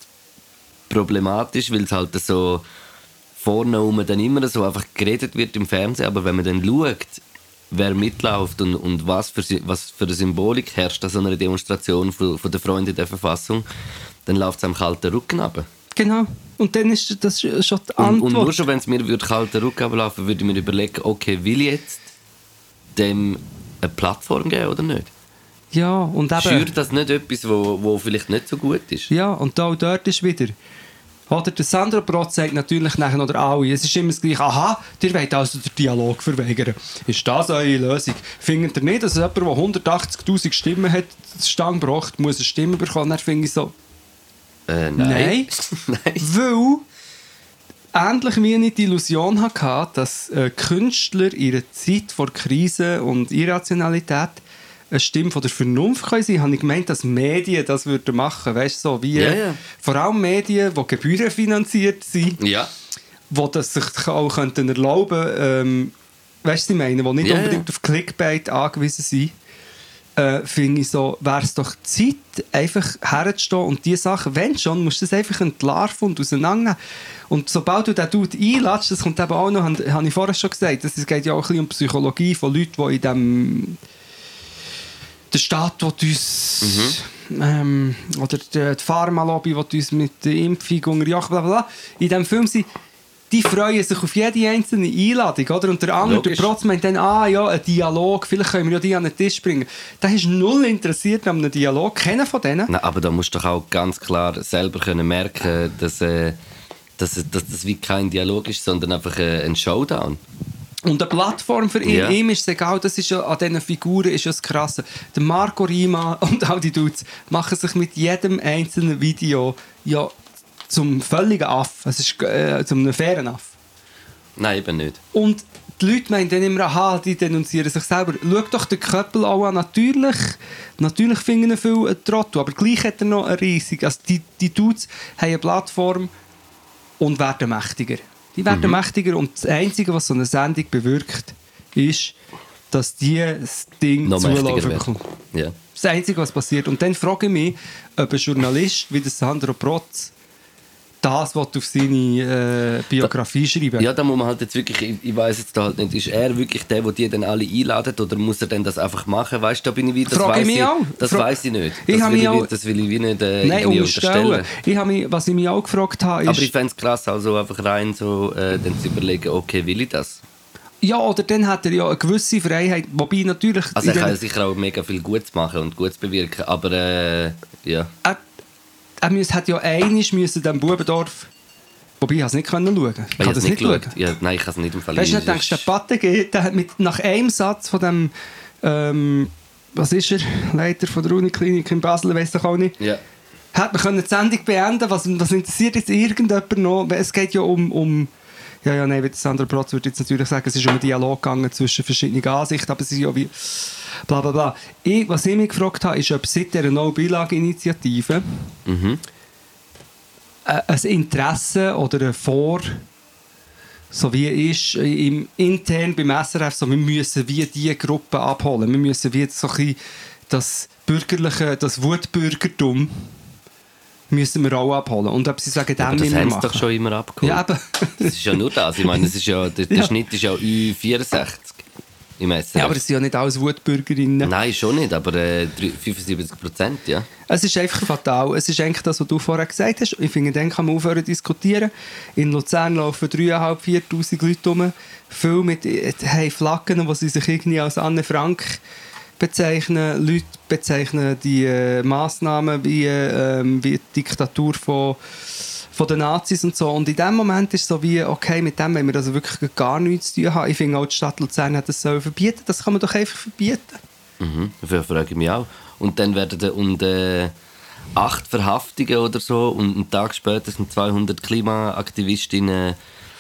problematisch, weil es halt so vorne rum dann immer so einfach geredet wird im Fernsehen, aber wenn man dann schaut, wer mitläuft und, und was, für, was für eine Symbolik herrscht an so einer Demonstration von, von der Freunde der Verfassung, dann läuft es am kalten Rücken runter. Genau. Und dann ist das schon die Und, Antwort. und nur schon, wenn es mir würde kalten Rücken ablaufen würde, ich mir überlegen, okay, will ich jetzt dem eine Plattform geben oder nicht? ja, und eben... Schürt das nicht etwas, wo, wo vielleicht nicht so gut ist? Ja, und da, dort ist wieder... Oder der Sandro Brot sagt natürlich nachher, oder alle, es ist immer das Gleiche, aha, ihr wollt also den Dialog verweigern. Ist das eure Lösung? Findet ihr nicht, dass jemand, der 180'000 Stimmen hat, die Stange braucht, muss eine Stimme bekommen? Dann finde ich so, Äh, Nein. nein. nein. Weil ähnlich wie ich die Illusion hatte, dass äh, Künstler in einer Zeit vor Krise und Irrationalität eine Stimme von der Vernunft können sein, habe ich gemeint, dass Medien das würden machen, weißt du, so wie Ja, ja. vor allem Medien, die gebührenfinanziert sind, Ja. die das sich auch könnten erlauben, ähm, weißt du, ich meine, die nicht Ja, unbedingt auf Clickbait angewiesen sind. Äh, finde ich so, wäre es doch Zeit, einfach herzustehen und diese Sachen, wenn schon, musst du das einfach entlarven und auseinandernehmen. Und sobald du den Dude einlässt, das kommt eben auch noch, habe habe ich vorher schon gesagt, das, es geht ja auch ein bisschen um Psychologie von Leuten, die in dem der Staat will uns ähm, oder die, die Pharmalobby will uns mit der Impfung unterjochen, bla bla bla. In diesem Film sind die freuen sich auf jede einzelne Einladung, oder? Und der andere, der Logisch. Protz, meint dann, ah ja, ein Dialog, vielleicht können wir ja die an den Tisch bringen. Der ist null interessiert an einem Dialog, keiner von denen. Nein, aber da musst du doch auch ganz klar selber können merken, dass, äh, dass, dass das wie kein Dialog ist, sondern einfach äh, ein Showdown. Und eine Plattform für ihn, Ja. ihm ist es egal, das ist ja, an diesen Figuren ist ja das Krasse. Der Marco Rima und all die Dudes machen sich mit jedem einzelnen Video ja zum völligen Aff. Es ist äh, zum einem fairen Aff. Nein, eben nicht. Und die Leute meinen dann immer, aha, die denunzieren sich selber. Schau doch den Köppel auch an. Natürlich, natürlich finden viele einen Trottel, aber gleich hat er noch eine riesige. Also die, die Dudes haben eine Plattform und werden mächtiger. Die werden Mhm. mächtiger und das Einzige, was so eine Sendung bewirkt, ist, dass die das Ding Noch mächtiger Zulauf werden. bekommt. Ja. Das ist das Einzige, was passiert. Und dann frage ich mich, ob ein Journalist wie der Sandro Protz das will auf seine äh, Biografie schreiben Ja, da muss man halt jetzt wirklich, ich, ich weiß jetzt da halt nicht, ist er wirklich der, der die dann alle einladet oder muss er denn das einfach machen? Weißt du, da bin ich wieder, das Frage ich. Das weiß ich nicht. Ich Das, will ich, auch- nicht- das will ich wie nicht äh, Nein, unterstellen. Ich habe mich, was ich mich auch gefragt habe, ist... Aber ich fände es krass, also einfach rein so äh, dann zu überlegen, okay, will ich das? ja, oder dann hat er ja eine gewisse Freiheit, wobei natürlich... Also er kann ja sicher auch mega viel Gutes machen und Gutes bewirken, aber äh, ja. er, er müß, hat ja einiges müssen dem Bubendorf... Wobei, ich habe es nicht können schauen. Ich Ich habe das es nicht geschaut. Ja, nein, ich kann es nicht im Fall. Weißt du, du denkst, der ist- Patege, der hat mit, nach einem Satz von dem... Ähm, was ist er? Leiter von der Uniklinik in Basel, weiß doch auch nicht. Ja. Hat man können die Sendung beenden was, was interessiert jetzt irgendjemand noch? Es geht ja um... um ja, ja, nein, Sandra Protz würde jetzt natürlich sagen, es ist um einen Dialog gegangen zwischen verschiedenen Ansichten, aber es ist ja wie... Bla bla bla. Ich, was ich mich gefragt habe, ist, ob seit dieser No-Beilage-Initiative Mhm. ein Interesse oder ein Vor... So wie ist im, intern beim SRF, so, wir müssen wie diese Gruppe abholen. Wir müssen wie so ein bisschen das bürgerliche, das Wutbürgertum müssen wir auch abholen. Und ob sie sagen, dem das haben sie doch schon immer abgeholt. Ja, eben. Das ist ja nur das. Ich meine, es ist ja, der, der Ja. Schnitt ist ja U64 im SRF. ja, aber es sind ja nicht alles Wutbürgerinnen. Nein, schon nicht, aber äh, drei- 75 Prozent, ja. Es ist einfach fatal. Es ist eigentlich das, was du vorher gesagt hast. Ich finde, dann kann man aufhören zu diskutieren. In Luzern laufen 3'500, 4'000 Leute rum. Viele mit äh, haben Flaggen, die sie sich irgendwie als Anne Frank bezeichnen. Leute bezeichnen die äh, Massnahmen wie, ähm, wie die Diktatur von, von den Nazis und so. Und in dem Moment ist es so wie, okay, mit dem wollen wir also wirklich gar nichts zu tun haben. Ich finde auch, die Stadt Luzern hat das sollen verbieten. Das kann man doch einfach verbieten. Mhm. Dafür frage ich mich auch. Und dann werden da und, äh, acht Verhaftungen oder so und einen Tag später sind 200 Klimaaktivistinnen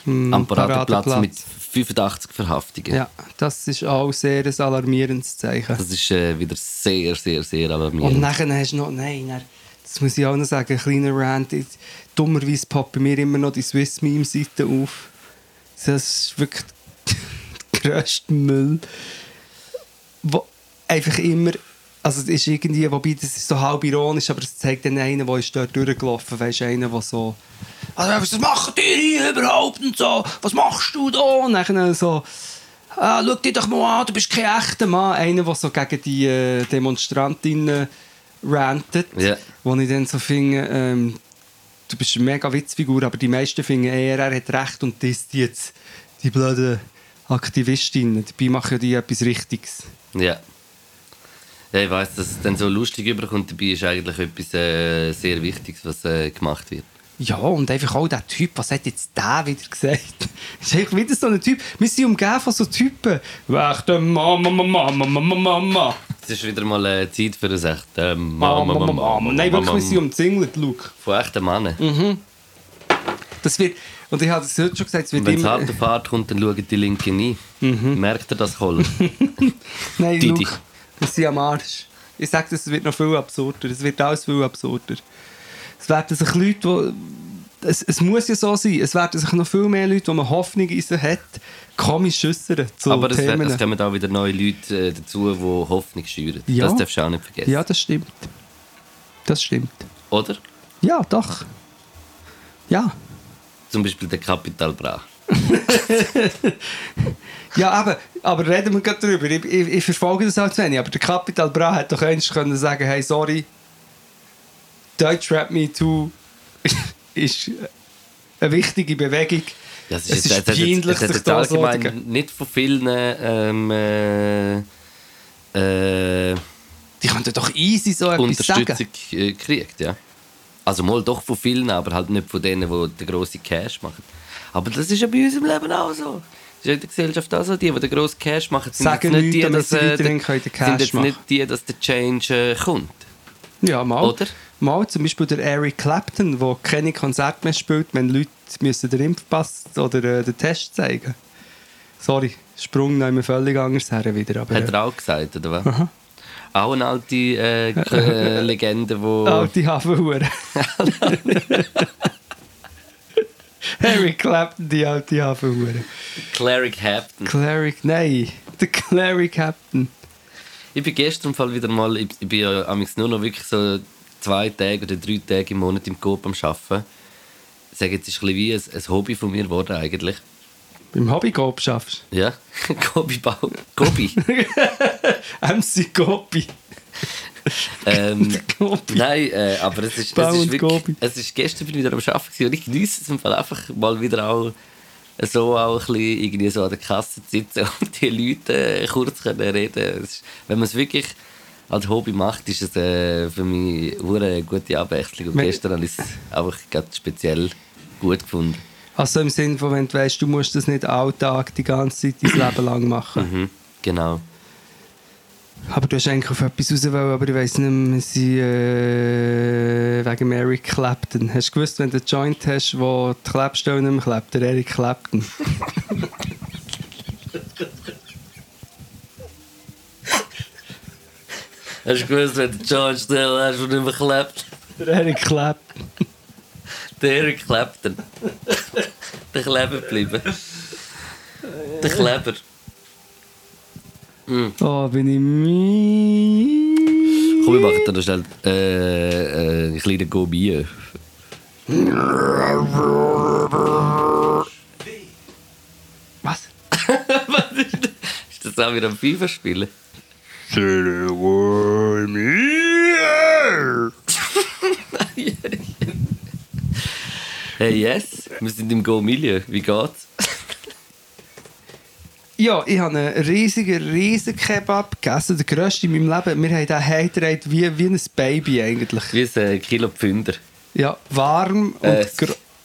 am Paradeplatz Paradeplatz. mit 85 Verhaftungen. Ja, das ist auch sehr ein alarmierendes Zeichen. Das ist äh, wieder sehr, sehr, sehr Und alarmierend. nachher hast du noch, nein, dann, das muss ich auch noch sagen, ein kleiner Rant. Ich- Dummerweise poppt bei mir immer noch die Swiss Meme Seite auf. Das ist wirklich der grösste Müll. Wo einfach immer, also es ist irgendwie, wobei das ist so halb ironisch, aber es zeigt dann einen, der ist dort durchgelaufen, weißt du, einer, der so, also, was machen die hier überhaupt und so, was machst du da? Und dann so, ah, schau dich doch mal an, du bist kein echter Mann. Einer, der so gegen die äh, Demonstrantinnen rantet. Ja. Wo ich dann so finde, ähm, du bist eine mega Witzfigur, aber die meisten finden eher, er hat recht und das jetzt die blöden Aktivistinnen. Dabei machen ja die etwas Richtiges. Ja. Ja ich weiss, dass es dann so lustig überkommt. Dabei ist eigentlich etwas äh, sehr Wichtiges, was äh, gemacht wird. Ja, und einfach auch der Typ, was hat jetzt der wieder gesagt? ist einfach wieder so ein Typ. Wir sind umgeben von so Typen. Wächte Mama, Mama, Mama, Mama, Mama. Es ist wieder mal äh, Zeit für ein echt äh, Mama, Mama, Mama. Nein, wirklich, wir sind umzingelt, Luke. Von echten Männern. Mhm. Das wird, und ich habe es heute schon gesagt, es wird Und wenn es immer... hart auf hart kommt, dann schaut die Linke nie. Mhm. Merkt ihr das, Kohl? Nein, Didi. Luke, wir sind am Arsch. Ich sage, das, es wird noch viel absurder. Es wird alles viel absurder. Es werden sich Leute, die... Es, es muss ja so sein. Es werden sich noch viel mehr Leute, wo man Hoffnung in sie hat, komisch äußern Aber es, Themen. es kommen auch wieder neue Leute äh, dazu, die Hoffnung schüren. Ja. Das darfst du auch nicht vergessen. ja, das stimmt. Das stimmt. Oder? Ja, doch. Ja. Zum Beispiel der Kapital Bra. Ja, aber, aber reden wir gerade drüber. Ich, ich, ich verfolge das auch zu wenig. Aber der Capital Bra hat doch einst können sagen, hey, sorry, Deutschrap Me Too ist eine wichtige Bewegung. Ja, es ist, ist es jetzt- peinlich, sich jetzt so allgemein dagegen- nicht von vielen ähm, äh, äh, Die könnten doch easy so etwas. Unterstützung äh, gekriegt, ja. Also mal doch von vielen, aber halt nicht von denen, die den grossen Cash machen. Aber das ist ja bei uns im Leben auch so. Das ist in der Gesellschaft auch so. Die, die den grossen Cash machen, sind Sagen jetzt nicht die, dass, sie äh, sind jetzt nicht die, dass der Change äh, kommt. Ja, mal. Oder? Mal, zum Beispiel der Eric Clapton, der keine Konzerte mehr spielt, wenn Leute müssen den Impfpass oder äh, den Test zeigen Sorry, Sprung immer völlig anders her wieder. Aber, Hat äh, er auch gesagt, oder was? Auch eine alte äh, äh, Legende, wo... alte Hafenhure. Harry Clapton, die alte Hafenhure. Cleric Hampton. Cleric, nein, der Cleric Captain. Ich bin gestern Fall wieder mal, ich, ich bin ja amigs nur noch wirklich so zwei Tage oder drei Tage im Monat im Coop am Arbeiten. Ich sage jetzt, es ist ein bisschen wie ein, ein Hobby von mir geworden eigentlich. Beim Hobbycoop schaffst Ja, Gobi Bau. Gobi. MC Gopi. ähm, nein, äh, aber es ist, es ist wirklich, es ist gestern bin ich wieder am Arbeiten und ich genieße es im Fall einfach mal wieder auch so auch ein bisschen irgendwie so an der Kasse zu sitzen und die Leute äh, kurz können reden. Ist, wenn man es wirklich als Hobby macht, ist es äh, für mich eine gute Abwechslung. Und gestern habe ich es einfach ganz speziell gut gefunden. Also im Sinne von, wenn du weißt, du musst das nicht alltag die ganze Zeit dein Leben lang machen. Mhm, genau. Aber du hast eigentlich auf etwas raus wollen, aber ich weiss nicht mehr, sie, äh, wegen Mary Clapton. Hast du gewusst, wenn du einen Joint hast, wo die Klebstelle nicht mehr klebt, der Eric Clapton? Hast du gewusst, wenn der John Stell hast und nicht mehr klebt? Der Eric Clapton. Der Eric Clapton. der Kleber bleiben. Der Kleber. Oh, bin ich müde. Komm, wir machen dann schnell äh, äh, einen kleinen Gourmet. Was? Ist das auch wieder am FIFA spielen? Hey, yes, wir sind im Go-Milieu. Wie geht's? Ja, ich habe einen riesigen, riesigen Kebab gegessen, der grösste in meinem Leben. Wir haben den heimgedreht wie, wie ein Baby eigentlich. Wie ein äh, Kilo Pfünder. Ja, warm und Äh,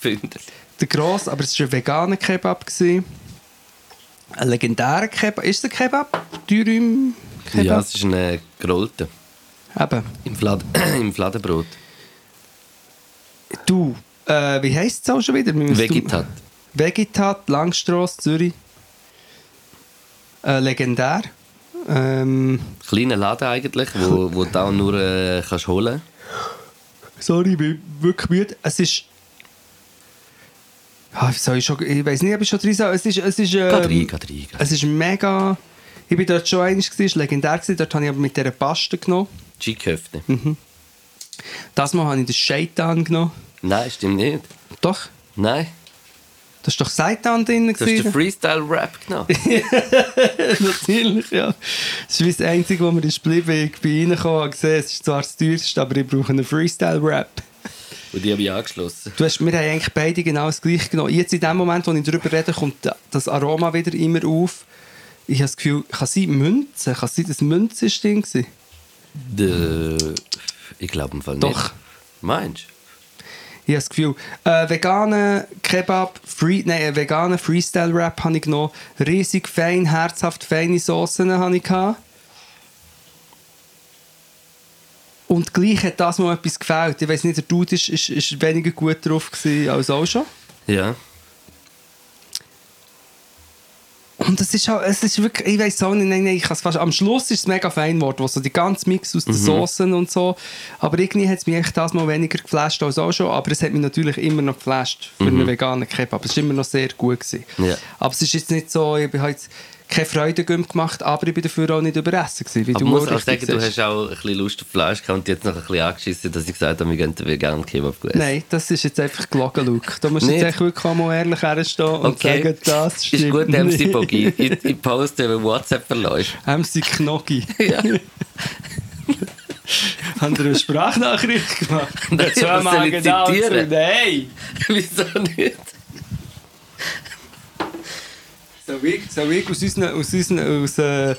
Pfünder. der gross, aber es war ein veganer Kebab. Gewesen. Ein legendärer Kebab. Ist es ein Kebab? Dürüm Kebab? Ja, es ist ein äh, gerollter. Eben. Im, Flad Im Fladenbrot. Du, äh, wie heisst es auch schon wieder? Vegetat. Vegetat, Langstrasse, Zürich. Äh, legendär. Ähm, Kleiner Laden eigentlich, wo, wo du auch nur äh, kannst holen sorry, ich bin wirklich müde. Es ist. Ah, ich, schon, ich weiß nicht, ob ich schon drin sage. Es ist. Es ist, ähm, Geh rein, geh rein, es ist mega. Ich bin dort schon gewesen, es war legendär. Gewesen. Dort habe ich aber mit dieser Paste genommen. Chiköfte. Das Mal habe ich den Shaitan genommen. Nein, stimmt nicht. Doch, Nein, da war doch Seitan drin. du hast den gewesen. Freestyle-Rap genommen. Natürlich, ja. Das ist das Einzige, was mir ist geblieben. Ich bin reingekommen und gesehen, es ist zwar das teuerste, aber ich brauche einen Freestyle-Rap. Und die habe ich angeschlossen. Du hast, wir haben eigentlich beide genau das gleiche genommen. Jetzt in dem Moment, wo ich darüber rede, kommt da- das Aroma wieder immer auf. Ich habe das Gefühl, kann sein Münze? Kann sein, Münze das Ding war? De, ich glaube im Fall Doch. nicht. Meinst du? Ich habe das Gefühl, äh, veganen Kebab, free, nein, einen veganen Freestyle-Rap habe ich genommen. Riesig fein, herzhaft feine Soßen habe ich gehabt. Und gleich hat das mal etwas gefällt. Ich weiß nicht, der Dude ist weniger gut drauf als auch schon. Ja. Und es ist, auch, es ist wirklich, ich weiß auch nicht, nein, nein, ich fast, am Schluss ist es mega fein geworden, wo so die ganze Mix aus den Soßen und so, aber irgendwie hat es mich eigentlich das mal weniger geflasht als auch schon, aber es hat mich natürlich immer noch geflasht für einen veganen Kebab, es war immer noch sehr gut. Gewesen. Ja. Aber es ist jetzt nicht so, ich habe jetzt keine Freude gemacht, aber ich bin dafür auch nicht überessen gewesen, wie Aber du ich muss mal auch sagen, du hast auch ein bisschen Lust auf Fleisch gehabt und jetzt noch ein bisschen angeschissen, dass ich gesagt habe, wir gehen den veganen Kebab essen. Nein, das ist jetzt einfach gelogen, Luke. Da musst du jetzt echt wirklich mal ehrlich herstehen und Okay. sagen, das stimmt Ist gut. MC Bogi. Ich, ich poste, wenn WhatsApp verläuft. MC Knoggi. Ja. Haben Sie eine Sprachnachricht gemacht? Nein, Soll man soll genau zitieren? Nein! Wieso nicht? Soll ich, soll ich aus unseren, aus unseren, aus, äh,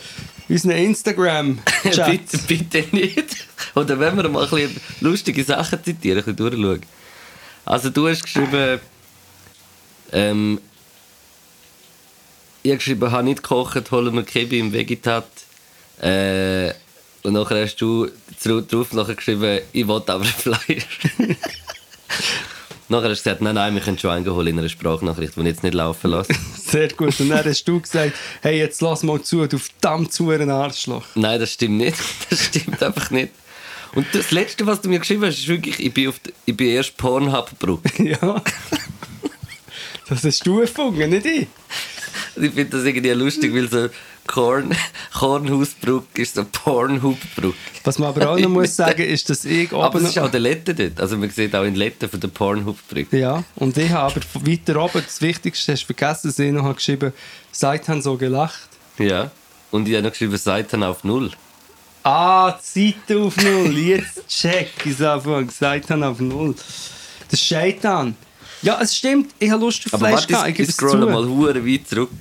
unseren Instagram-Chats? bitte, bitte nicht. Oder wenn wir mal ein bisschen lustige Sachen zitieren, ein bisschen durchschauen. Also du hast geschrieben, ähm, ich habe geschrieben, habe nicht gekocht, holen wir Kebi im Vegetat. Äh, und nachher hast du drauf nachher geschrieben, ich will aber Fleisch. nachher hast du gesagt, nein, nein, wir können schon eingeholt in einer Sprachnachricht, die ich jetzt nicht laufen lasse. Sehr gut. Und dann hast du gesagt, hey, jetzt lass mal zu, du verdammt zu ein Arschloch. Nein, das stimmt nicht. Das stimmt einfach nicht. Und das Letzte, was du mir geschrieben hast, ist wirklich, ich bin, auf die, ich bin erst Pornhub-Brücke. Ja. Das hast du erfunden, nicht ich. Ich finde das irgendwie lustig, weil so Korn, Kornhausbrücke ist so Pornhub-Brücke. Was man aber auch noch muss sagen, ist, dass ich Aber oben... es ist auch der Letten dort. Also man sieht auch in Letten von der Pornhub-Brücke. ja, und ich habe aber weiter oben, das Wichtigste hast du vergessen, dass ich noch habe geschrieben Seit haben so gelacht. Ja. Und ich habe noch geschrieben, Seiten auf Null. Ah, Zeit auf Null. Jetzt check ich es einfach. Haben auf Null. Das ist Scheitan. Ja, es stimmt. Ich habe Lust auf Aber Fleisch warte, gehabt. Ich ich, zu. mal hure weit zurück.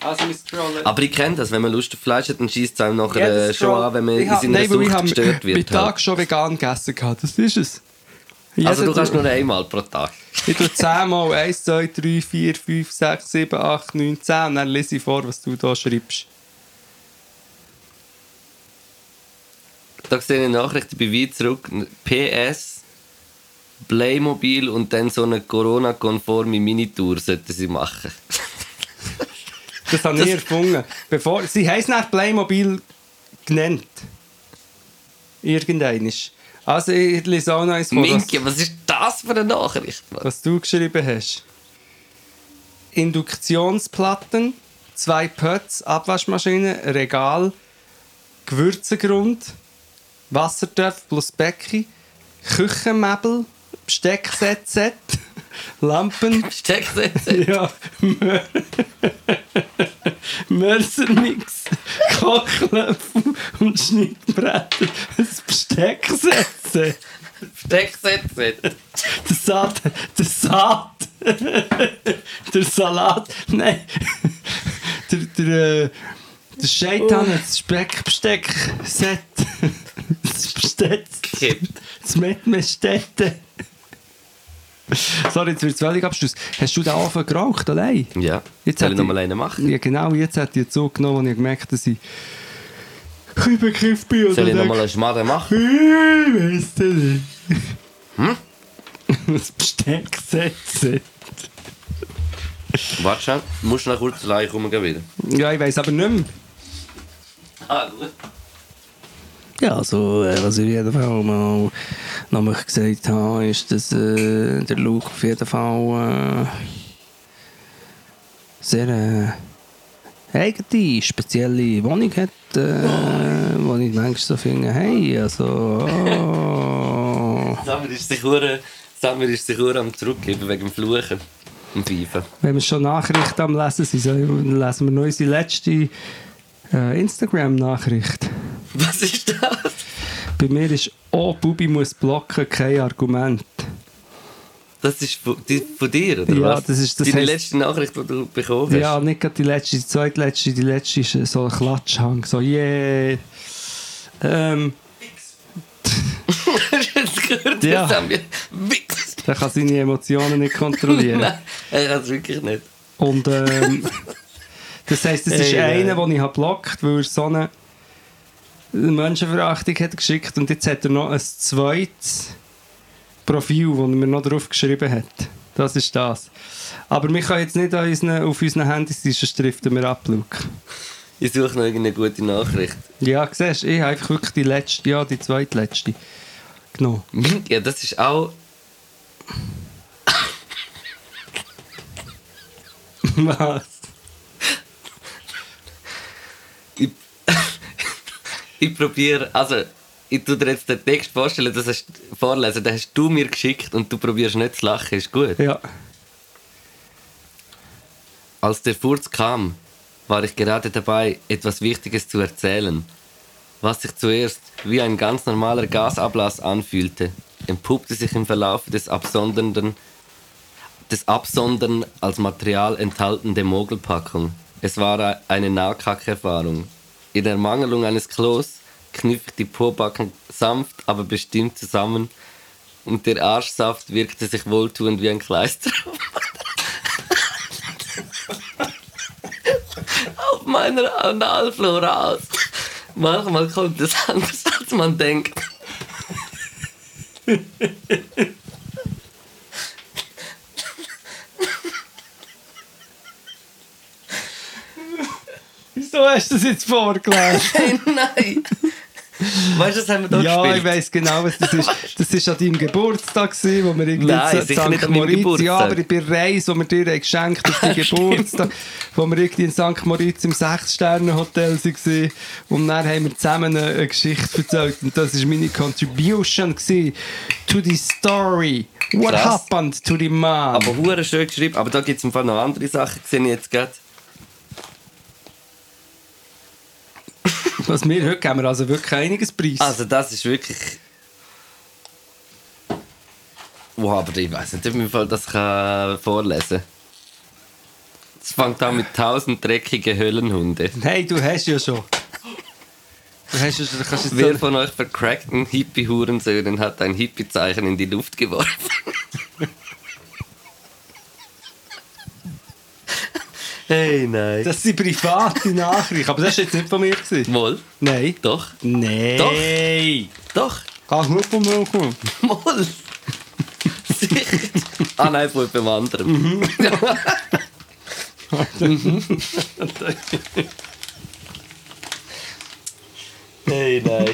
Also, wir scrollen. Aber ich kenne das, wenn man Lust auf Fleisch hat, dann schießt es einem nachher äh, schon an, wenn man ich in seiner nein, ich Sucht habe gestört bei wird. Tag Halt. schon vegan gegessen. gehabt. Das ist es. Also du Jeder- kannst nur einmal pro Tag. Ich tue 10 mal 1, 2, 3, 4, 5, 6, 7, 8, 9, 10 und dann lese ich vor, was du da schreibst. Da sehe ich eine Nachricht, ich bin weit zurück. PS, Playmobil und dann so eine Corona-konforme Minitour sollten sie machen. Das habe ich erfunden. Bevor, sie es nach Playmobil genannt. Irgendeinisch. Also ich lese auch noch eins vor, was, Minky, was ist das für eine Nachricht? Mann? was du geschrieben hast. Induktionsplatten, zwei Pötz, Abwaschmaschine, Regal, Gewürzengrund, Wassertöpfe plus Becken, Küchenmöbel, Besteckset, Lampen, Stecksätze. Ja, Mörsermix, Kochlöffel und Schnittbretter. Ein Besteck setzen. Stecksätze. Der Saat, der Saat, der Salat, nein, der, der, äh, der Scheitan hat das Speckbesteck set. Das Besteck. Gekippt. Das Metmestette. Sorry, jetzt wird es völlig abschluss. Hast du den Ofen geraucht, allein? Ja, Jetzt soll ich nochmal einen machen? Ja, genau, jetzt hat die Zug genommen, wo ich gemerkt dass ich bisschen bekifft bin. Soll ich nochmal einen Schmarrn machen? Ich weiss das nicht. Hm? Das Besteck setzen. Warte schon, musst du noch kurz allein kommen wieder. Ja, ich weiss aber nicht mehr. Ah, gut. Ja, also, äh, was ich jeden Fall mal mal gesagt habe, ist, dass äh, der Luke auf jeden Fall äh, sehr äh, eigene, spezielle Wohnung hat, äh, wo ich manchmal so finde, hey, also, oh. Samir ist sich ist hure am zurückgeben wegen dem Fluchen. Pfeifen. Wenn wir schon Nachrichten am Lesen sind, so, lesen wir noch unsere letzte äh, Instagram-Nachricht. Was ist das? Bei mir ist «Oh, Bubi muss blocken, kein Argument». Das ist von, die, von dir, oder Ja, was? das ist- das Deine heisst- letzte Nachricht, die du bekommen hast. Ja, nicht gerade die letzte, die zweitletzte, die letzte ist so ein Klatschhang, so «Yeah». Ähm, jetzt gehört? Ja. Samir? Wichs. der kann seine Emotionen nicht kontrollieren. Nein, er kann es wirklich nicht. Und ähm, das heisst, es ist Ey, nein. einer, den ich habe blockt, weil er so eine Menschenverachtung hat geschickt und jetzt hat er noch ein zweites Profil, das er mir noch drauf geschrieben hat. Das ist das. Aber wir können jetzt nicht an unseren, auf unseren Handys sein, sonst driften wir ab, Luke. Ich suche noch irgendeine gute Nachricht. Ja, siehst du, ich habe einfach wirklich die letzte, ja, die zweitletzte genommen. Ja, das ist auch... Was? Ich, ich probiere... Also, ich tue dir jetzt den Text vorstellen, das hast, vorlesen, den hast du mir geschickt und du probierst nicht zu lachen. Ist gut. Ja. Als der Furz kam, war ich gerade dabei, etwas Wichtiges zu erzählen. Was sich zuerst wie ein ganz normaler Gasablass anfühlte, entpuppte sich im Verlauf des Absondernden des Absondern als Material enthaltende Mogelpackung. Es war eine Nahkackerfahrung. In Ermangelung eines Klos kniff die Pobacken sanft, aber bestimmt zusammen und der Arschsaft wirkte sich wohltuend wie ein Kleister auf meiner Analflora aus. Manchmal kommt es anders, als man denkt. So hast du das jetzt vorgelesen. Nein! Weißt du, das haben wir doch Ja, gespielt. ich weiss genau, was das ist. Das war an deinem Geburtstag, gewesen, wo wir irgendwie Nein, St. nicht an meinem Moritz, Geburtstag. ja, aber bei der Reise, die wir dir haben geschenkt auf deinen Geburtstag, wo wir irgendwie in St. Moritz im 6-Sterne-Hotel waren und dann haben wir zusammen eine, Geschichte erzählt und das war meine Contribution gewesen to the story. What Krass. happened to the mom? Aber hure schön geschrieben. Aber da gibt es im Fall noch andere Sachen, sehe ich jetzt gerade. Was wir heute geben wir also wirklich einiges Preis. Also das ist wirklich... Wow, aber ich weiß nicht, ob ich Fall das kann vorlesen Es fängt an mit tausend dreckigen Höllenhunde. Hey, du hast ja schon. Du hast ja schon, du kannst jetzt Wer von euch vercrackten Hippie-Hurensöhnen hat ein Hippie-Zeichen in die Luft geworfen? hey, nein. Das sind private Nachrichten, aber das war jetzt nicht von mir. Gewesen. Moll? Nein. Doch. Nein. Doch. Kannst du nur von mir kommen? Moll. Sicher. Ah nein, von jemand anderem. hey, nein.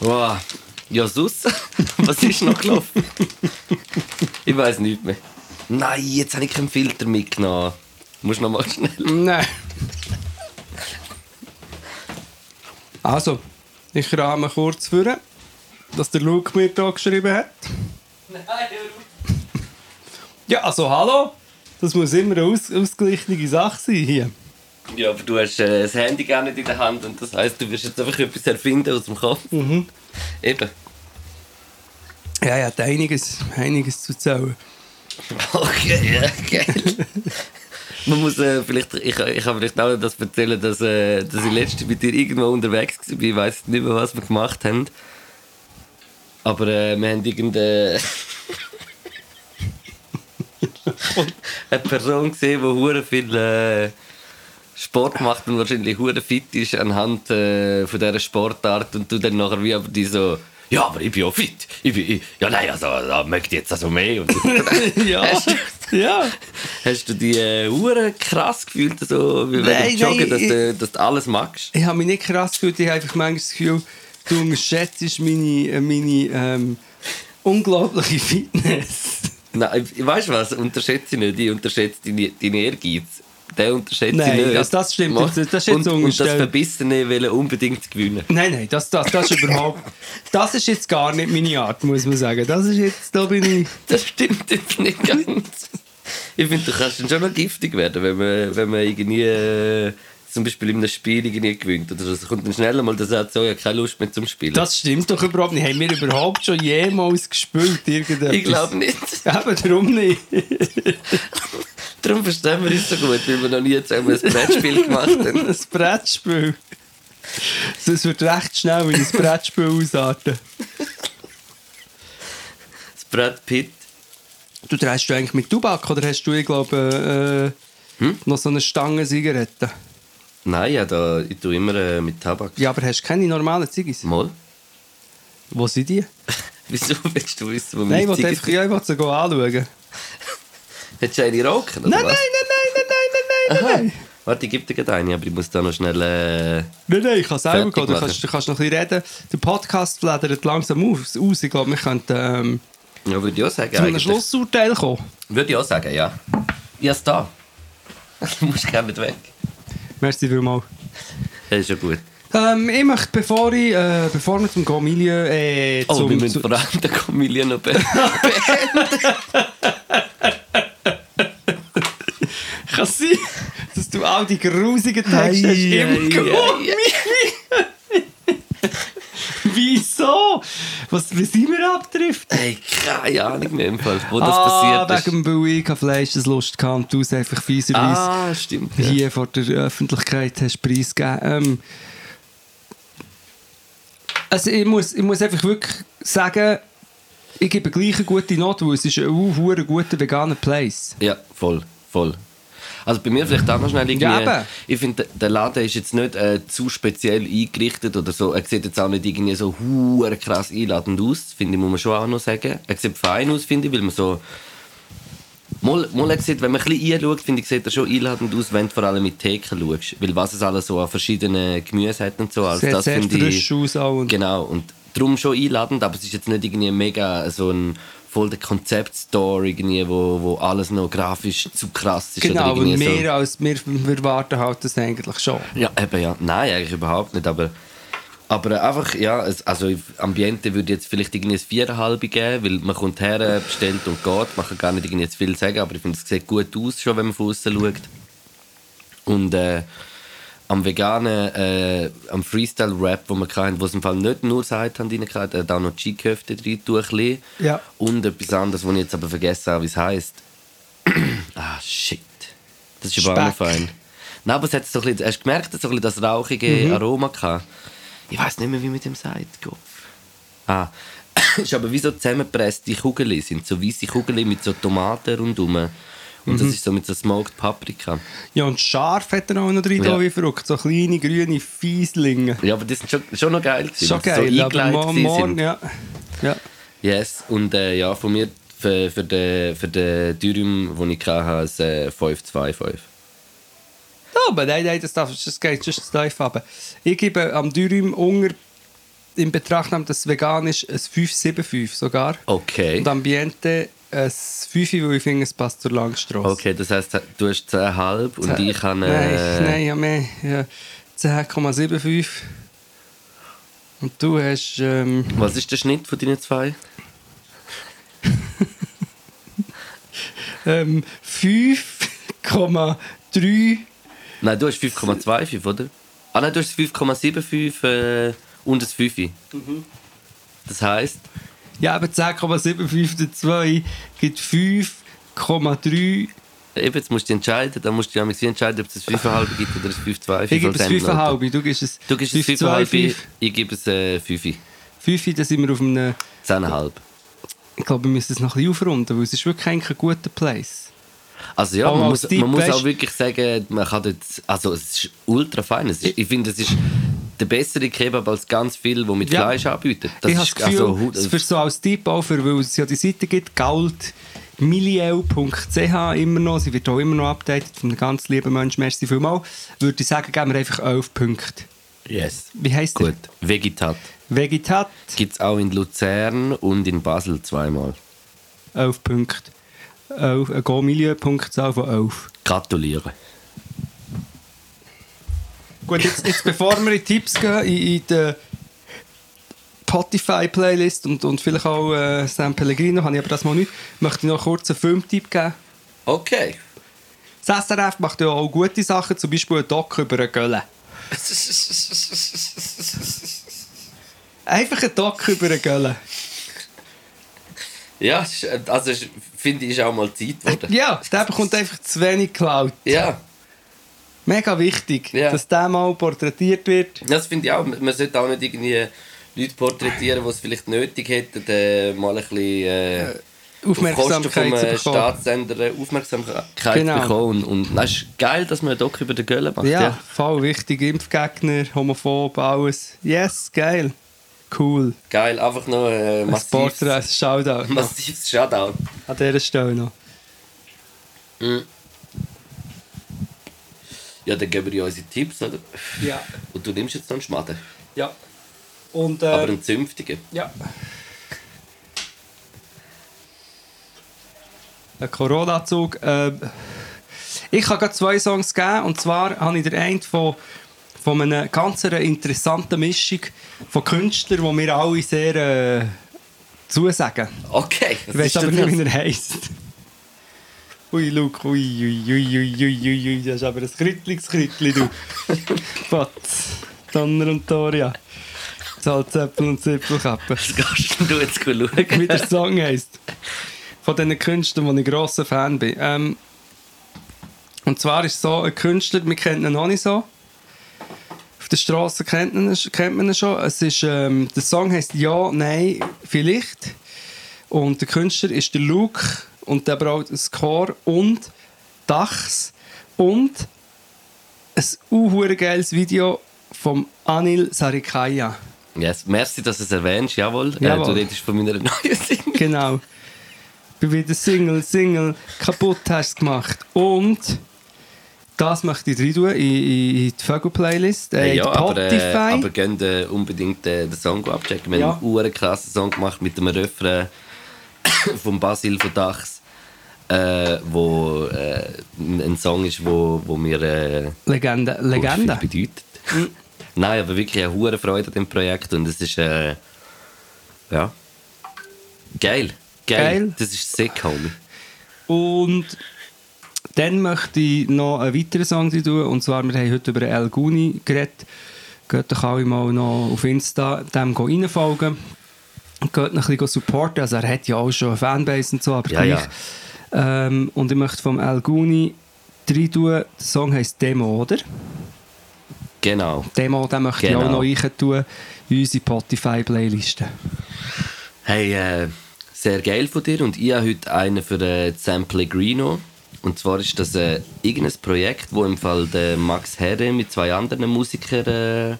wow. Ja, sus. Was ist noch gelaufen? ich weiß nicht mehr. Nein, jetzt habe ich keinen Filter mitgenommen. Muss noch mal schnell. Nein. Also, ich rahme kurz vor, dass der Luke mir hier geschrieben hat. Ja, also hallo. Das muss immer eine aus ausgeglichene Sache sein hier. Ja, aber du hast äh, das Handy gar nicht in der Hand und das heißt, du wirst jetzt einfach etwas erfinden aus dem Kopf. Mhm. Eben. Ja, er hat einiges, einiges zu erzählen. Okay, ja, geil. Man muss äh, vielleicht, ich, ich kann vielleicht auch das erzählen, dass, äh, dass ich letztens mit dir irgendwo unterwegs war. Ich weiß nicht mehr, was wir gemacht haben. Aber äh, wir haben irgendeine eine Person gesehen, die hure viel äh, Sport macht und wahrscheinlich hure fit ist anhand äh, von dieser Sportart und du dann nachher wie aber die so ja, aber ich bin auch fit. Ich bin, ich, ja, nein, also, da möchte ich jetzt also mehr. Und, Ja, Hast du- ja. Hast du die äh, Uhren krass gefühlt, so, wie wenn du joggen, dass, du, dass du alles magst? Ich habe mich nicht krass gefühlt, ich habe einfach manchmal das Gefühl, du unterschätzt meine, äh, meine ähm, unglaubliche Fitness. Nein, weißt du was? Unterschätze ich nicht. Ich unterschätze deinen deine Ehrgeiz. Den unterschätze Nein, ich nicht. das- das stimmt. Das- das ist jetzt und, und das. Verbissene wollen unbedingt gewinnen. Nein, nein, das, das, das ist überhaupt. Das ist jetzt gar nicht meine Art, muss man sagen. Das ist jetzt, da bin ich. Das stimmt jetzt nicht ganz. Ich finde, du kannst schon noch giftig werden, wenn man, wenn man irgendwie äh, zum Beispiel in einem Spiel irgendwie gewinnt. Oder. Es kommt dann schnell mal der Satz, so, ich habe keine Lust mehr zum Spielen. Das stimmt doch überhaupt nicht. Haben wir überhaupt schon jemals gespielt? Irgendetwas? ich glaube nicht. Eben, darum nicht. Darum verstehen wir uns so gut, weil wir noch nie zusammen ein Brettspiel gemacht haben. ein Brettspiel. Das wird recht schnell in ein Brettspiel ausarten. Das Brett Pitt. Du drehst du eigentlich mit Tubak oder hast du, ich glaube, äh, noch so eine Stange Zigaretten? Nein, ja, da, ich tue immer äh, mit Tabak. Ja, aber hast du keine normalen Ziggis? Mal. Wo sind die? Wieso willst du wissen, wo Nein, meine Zigaretten- einfach ja, ich wollte sie gehen anschauen. Hättest du eine rauchen, oder Nein, nein, was? nein, nein, nein, nein, nein, nein, nein. Warte, ich gebe dir gerade eine, aber ich muss da noch schnell... Äh... Nein, nein, ich kann selber gehen. Du kannst, du kannst noch ein bisschen reden. Der Podcast fledert langsam aus. aus. Ich glaube, wir könnten ähm, Ja, würde ich auch sagen. zu einem. Schlussurteil kommen. Würde ich auch sagen, ja. Habe es da. Du musst nicht weg. Merci vielmals. Das ist ja gut. Ähm, ich möchte, bevor, ich, äh, bevor wir zum Comilien... Äh, Oh, zum, wir müssen vor allem den Comilien noch be kann sein, dass du all die grusigen Texte hast Ei, immer ei, gewonnen. Wieso? Was, wie sind wir abgedriftet? Hey, keine Ahnung mehr im Fall, wo das ah, passiert ist. wegen dem ich keine Fleischeslust hatte und du es einfach fieserweise Ah, stimmt. Ja. hier vor der Öffentlichkeit hast preisgegeben. Ähm, also ich muss, ich muss einfach wirklich sagen, ich gebe gleich eine gute Note, weil es ist ein uh, guter veganer Place. Ja, voll, voll. Also bei mir vielleicht auch noch schnell irgendwie... Ja, ich finde, der Laden ist jetzt nicht äh, zu speziell eingerichtet oder so. Er sieht jetzt auch nicht irgendwie so hure krass einladend aus, finde ich, muss man schon auch noch sagen. Er sieht fein aus, finde ich, weil man so... Mal, mal sieht, wenn man ein bisschen einschaut, finde ich, sieht er schon einladend aus, wenn du vor allem mit Theken schaust. Weil was es alles so an verschiedenen Gemüse hat und so. Also Sieht das sehr finde ich, frisch aus auch. Und Genau, und darum schon einladend, aber es ist jetzt nicht irgendwie mega so ein voll der Konzeptstore irgendwie, wo, wo alles noch grafisch zu krass ist. genau, oder irgendwie mehr als wir, wir erwarten halt das eigentlich schon. so. Ja, eben ja. Nein, eigentlich überhaupt nicht, aber... Aber einfach, ja, also Ambiente würde jetzt vielleicht irgendwie ein Viererhalbe geben, weil man kommt her, bestellt und geht. Man kann gar nicht irgendwie jetzt viel sagen, aber ich finde, es sieht gut aus, schon wenn man von außen schaut. Und äh, am veganen, äh, am Freestyle-Rap, wo wir hatten, wo es im Fall nicht nur Seitan drin hatte, hat auch noch Cheekhöfte drin, ein. Ja. Und etwas anderes, was ich jetzt aber vergessen habe, wie es heisst. ah, shit. Das ist aber auch noch fein. Nein, aber es hat so ein bisschen, hast du gemerkt, es hat so ein bisschen das rauchige Mhm. Aroma gehabt. Ich weiß nicht mehr, wie man dem sagt, Kopf. Ah, es ist aber wie so zusammengepresste Kugeln, sind so weiße Kugeln mit so Tomaten rundherum. Und Mhm. das ist so mit so Smoked Paprika. Ja, und scharf hat er auch noch drin, Ja. da wie verrückt. So kleine, grüne Fieslinge. Ja, aber die sind schon, schon noch geil. gewesen, Schon geil, so aber morgen, sind. ja. ja. Yes, und äh, ja, von mir für, für den, für den Dürüm, den ich hatte, ein äh, 5-2-5. Ja, aber nein, nein, das, darf, das geht schon steif runter. Ich gebe am Dürüm unter in Betracht dass es vegan ist, ein 575 sogar. Okay. Und Ambiente ein 5, weil ich finde, es passt zur Langstrasse. Okay, das heisst, du hast 10,5 und ich habe... Nein, Äh, nein, ja mehr. Ja, 10,75. Und du hast... Ähm, Was ist der Schnitt von deinen zwei? ähm, 5,3... Nein, du hast 5,25, oder? Ah nein, du hast 5,75 äh, und ein 5. Mhm. Das heisst, Ja, aber 10,75 2 gibt 5,3... eben, jetzt musst du entscheiden, dann musst du dich entscheiden, ob es ein 5,5 gibt oder ein 5,25. Ich gebe es als Endnote. 5,5. Du gibst es Du gibst es 5,5, ich gebe es äh, 5. 5, dann sind wir auf einem... 10,5. Ich glaube, wir müssen es noch ein bisschen aufrunden, weil es ist wirklich eigentlich ein guter Place. Also ja, man muss, man muss auch wirklich sagen, man kann dort, also es ist ultra fein. Ist, ich finde, es ist der bessere Kebab als ganz viel, wo mit Ja. Fleisch anbietet. Das ich ist das Gefühl, also, hu- für so als Tipp auch, für, weil es ja die Seite gibt, galdmilieu.ch immer noch, sie wird auch immer noch updated von einem ganz lieben Menschen, merci vielmals, würde ich sagen, geben wir einfach 11 Punkte. yes. Wie heisst der? Gut. Vegetat. Vegetat, Gibt es auch in Luzern und in Basel zweimal. 11 Punkte. 11, eine Go-Milieu-Punktzahl von 11. Gratuliere. Gut, jetzt, jetzt bevor wir in die Tipps gehen, in, in die Spotify-Playlist und, und vielleicht auch äh, San Pellegrino, habe ich aber das mal nicht, möchte ich noch kurz einen Filmtipp geben. Okay. Das SRF macht ja auch gute Sachen, zum Beispiel ein Doc über eine Gölle. Einfach ein Doc über eine Gölle. Ja, ist- also finde ich, ist auch mal Zeit geworden. Ja, der bekommt einfach zu wenig Cloud. Ja, Mega wichtig, Ja. dass der mal porträtiert wird. das finde ich auch. Man sollte auch nicht irgendwie Leute porträtieren, die es vielleicht nötig hätten, äh, mal ein bisschen... Äh, auf Kosten Aufmerksamkeit vom äh, bekommen. Staatssender Aufmerksamkeit Genau. bekommen. Und, und das ist geil, dass man einen Doc über den Gölle macht. Ja, Ja. voll wichtig. Impfgegner, homophob, alles. Yes, geil. Cool. Geil, einfach noch äh, Ein massives, ein Shoutout. massives Shoutout. An dieser Stelle noch. Ja, dann geben wir ja unsere Tipps, oder? Ja. Und du nimmst jetzt noch einen Schmaden. Ja. Und, äh, Aber einen zünftigen. ja. Ein Corona-Zug. Äh, ich kann gerade zwei Songs geben. Und zwar habe ich den einen von, von einer ganz interessanten Mischung von Künstlern, die mir alle sehr äh, zusagen. Okay, Ich weiß aber nicht, wie er heisst. Ui, Luke, ui, ui, ui, ui, ui, ui, ui, das ist aber ein Krittli, du. Fatz, Donner und Doria. Salzäpfel und Zipfelkappe. Was gehst du jetzt schauen? Wie der Song heisst. Von diesen Künstlern, wo ich grosser Fan bin. Ähm, und zwar ist so ein Künstler, wir kennen ihn noch nicht so. Auf der Straße kennt man ihn, kennt man ihn schon. Es ist, ähm, der Song heißt Ja, Nein, Vielleicht. Und der Künstler ist der Luke und der braucht ein Chor und Dachs und ein unhuere geiles Video vom Anil Sarikaya. Yes, merci, dass du es erwähnst, jawohl. Äh, Jawohl. du redest von meiner neuen Single. Genau. bin wieder Single, Single, kaputt hast gemacht. Und das möchte ich rein tun in, in in die Vögel-Playlist, äh, in ja, die aber, äh, Spotify. aber gehen äh, unbedingt äh, den Song abchecken. Wir Ja. haben einen krassen Song gemacht mit dem Refrain von Basil von Dachs, äh, wo äh, ein Song ist, wo, wo mir äh, Legende. Legende. viel bedeutet. Nein, aber wirklich eine hohe Freude an dem Projekt und es ist äh, ja geil. geil. Geil. Das ist sick, Homie. Und dann möchte ich noch einen weiteren Song tun. Und zwar, wir haben heute über El Guni geredet. Geht doch alle mal noch auf Insta dem reinfolgen. Geht noch ein bisschen supporten. Also er hat ja auch schon eine Fanbase und so, aber Ja, gleich. Ähm, und ich möchte vom El Guni rein tun. Der Song heisst Demo, oder? Genau. Demo, den möchte ich Genau. auch noch rein tun in unsere Spotify-Playliste. Hey, äh, sehr geil von dir. Und ich habe heute einen für äh, San Pellegrino. Und zwar ist das äh, irgendein Projekt, wo im Fall der Max Herre mit zwei anderen Musikern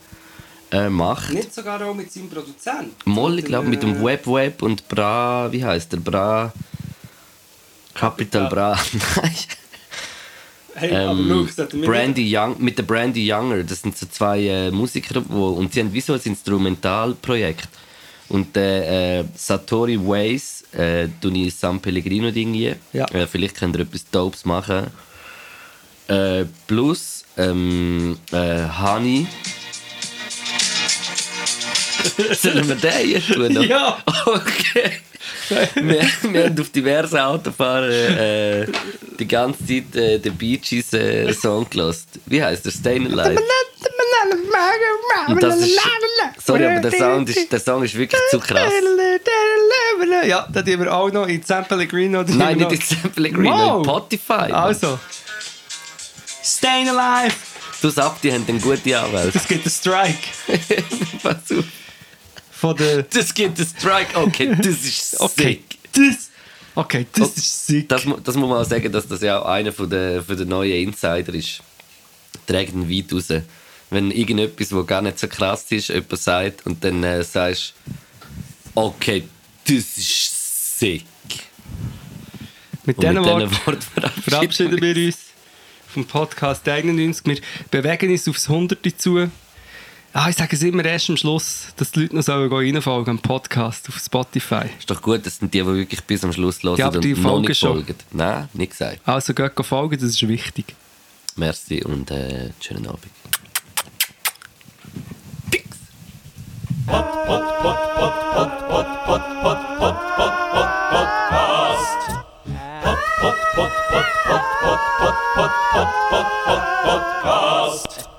äh, äh, macht. Nicht sogar auch mit seinem Produzenten? Moll, ich glaube, mit dem Äh, Web Web und Bra, wie heißt der? Bra. Capital Bra. Nein. Hey, ähm, wir Brandy Young, mit der Brandy Younger. Das sind so zwei äh, Musiker, wo, und sie haben wie so ein Instrumentalprojekt. Und der äh, Satori Ways, äh, tue ich San Pellegrino Ding hier. Ja. Äh, vielleicht könnt ihr etwas Dopes machen. Äh, plus ähm, äh, Honey. Sollen wir den hier tun? noch? Ja. Okay. wir, wir haben auf diversen Autofahrern äh, die ganze Zeit äh, den Bee Gees äh, Song gelassen. Wie heißt der? Stayin' Alive. Und das ist, sorry, aber der, Sound ist, der Song ist wirklich zu krass. Ja, da tun wir auch noch in San Pellegrino. Nein, nicht in San Pellegrino, Wow. in Spotify. Also. Stayin' Alive. Du sagst, die haben eine gute Anwälte. Das gibt einen Strike. Pass auf. Von der... Das gibt einen Strike. Okay, das ist Okay. sick. Das... Okay, das ist sick. Das, das muss man auch sagen, dass das ja auch einer von der, von der neuen Insider ist. Trägt ihn weit raus. Wenn irgendetwas, was gar nicht so krass ist, jemand sagt und dann äh, sagst okay, das ist sick. Mit Und diesen Worten verabschieden verabschieden wir uns vom Podcast 91. Wir bewegen uns aufs 100 zu. Ah, ich sage es immer erst am Schluss, dass die Leute noch sollen reinfolgen am Podcast auf Spotify. Ist doch gut, das sind die, die wirklich bis am Schluss hören ja, aber die und folgen noch nicht schon. folgen. Nein, nicht gesagt. Also geht folgen, das ist wichtig. Merci und äh, schönen Abend. Pix! Podcast! Podcast!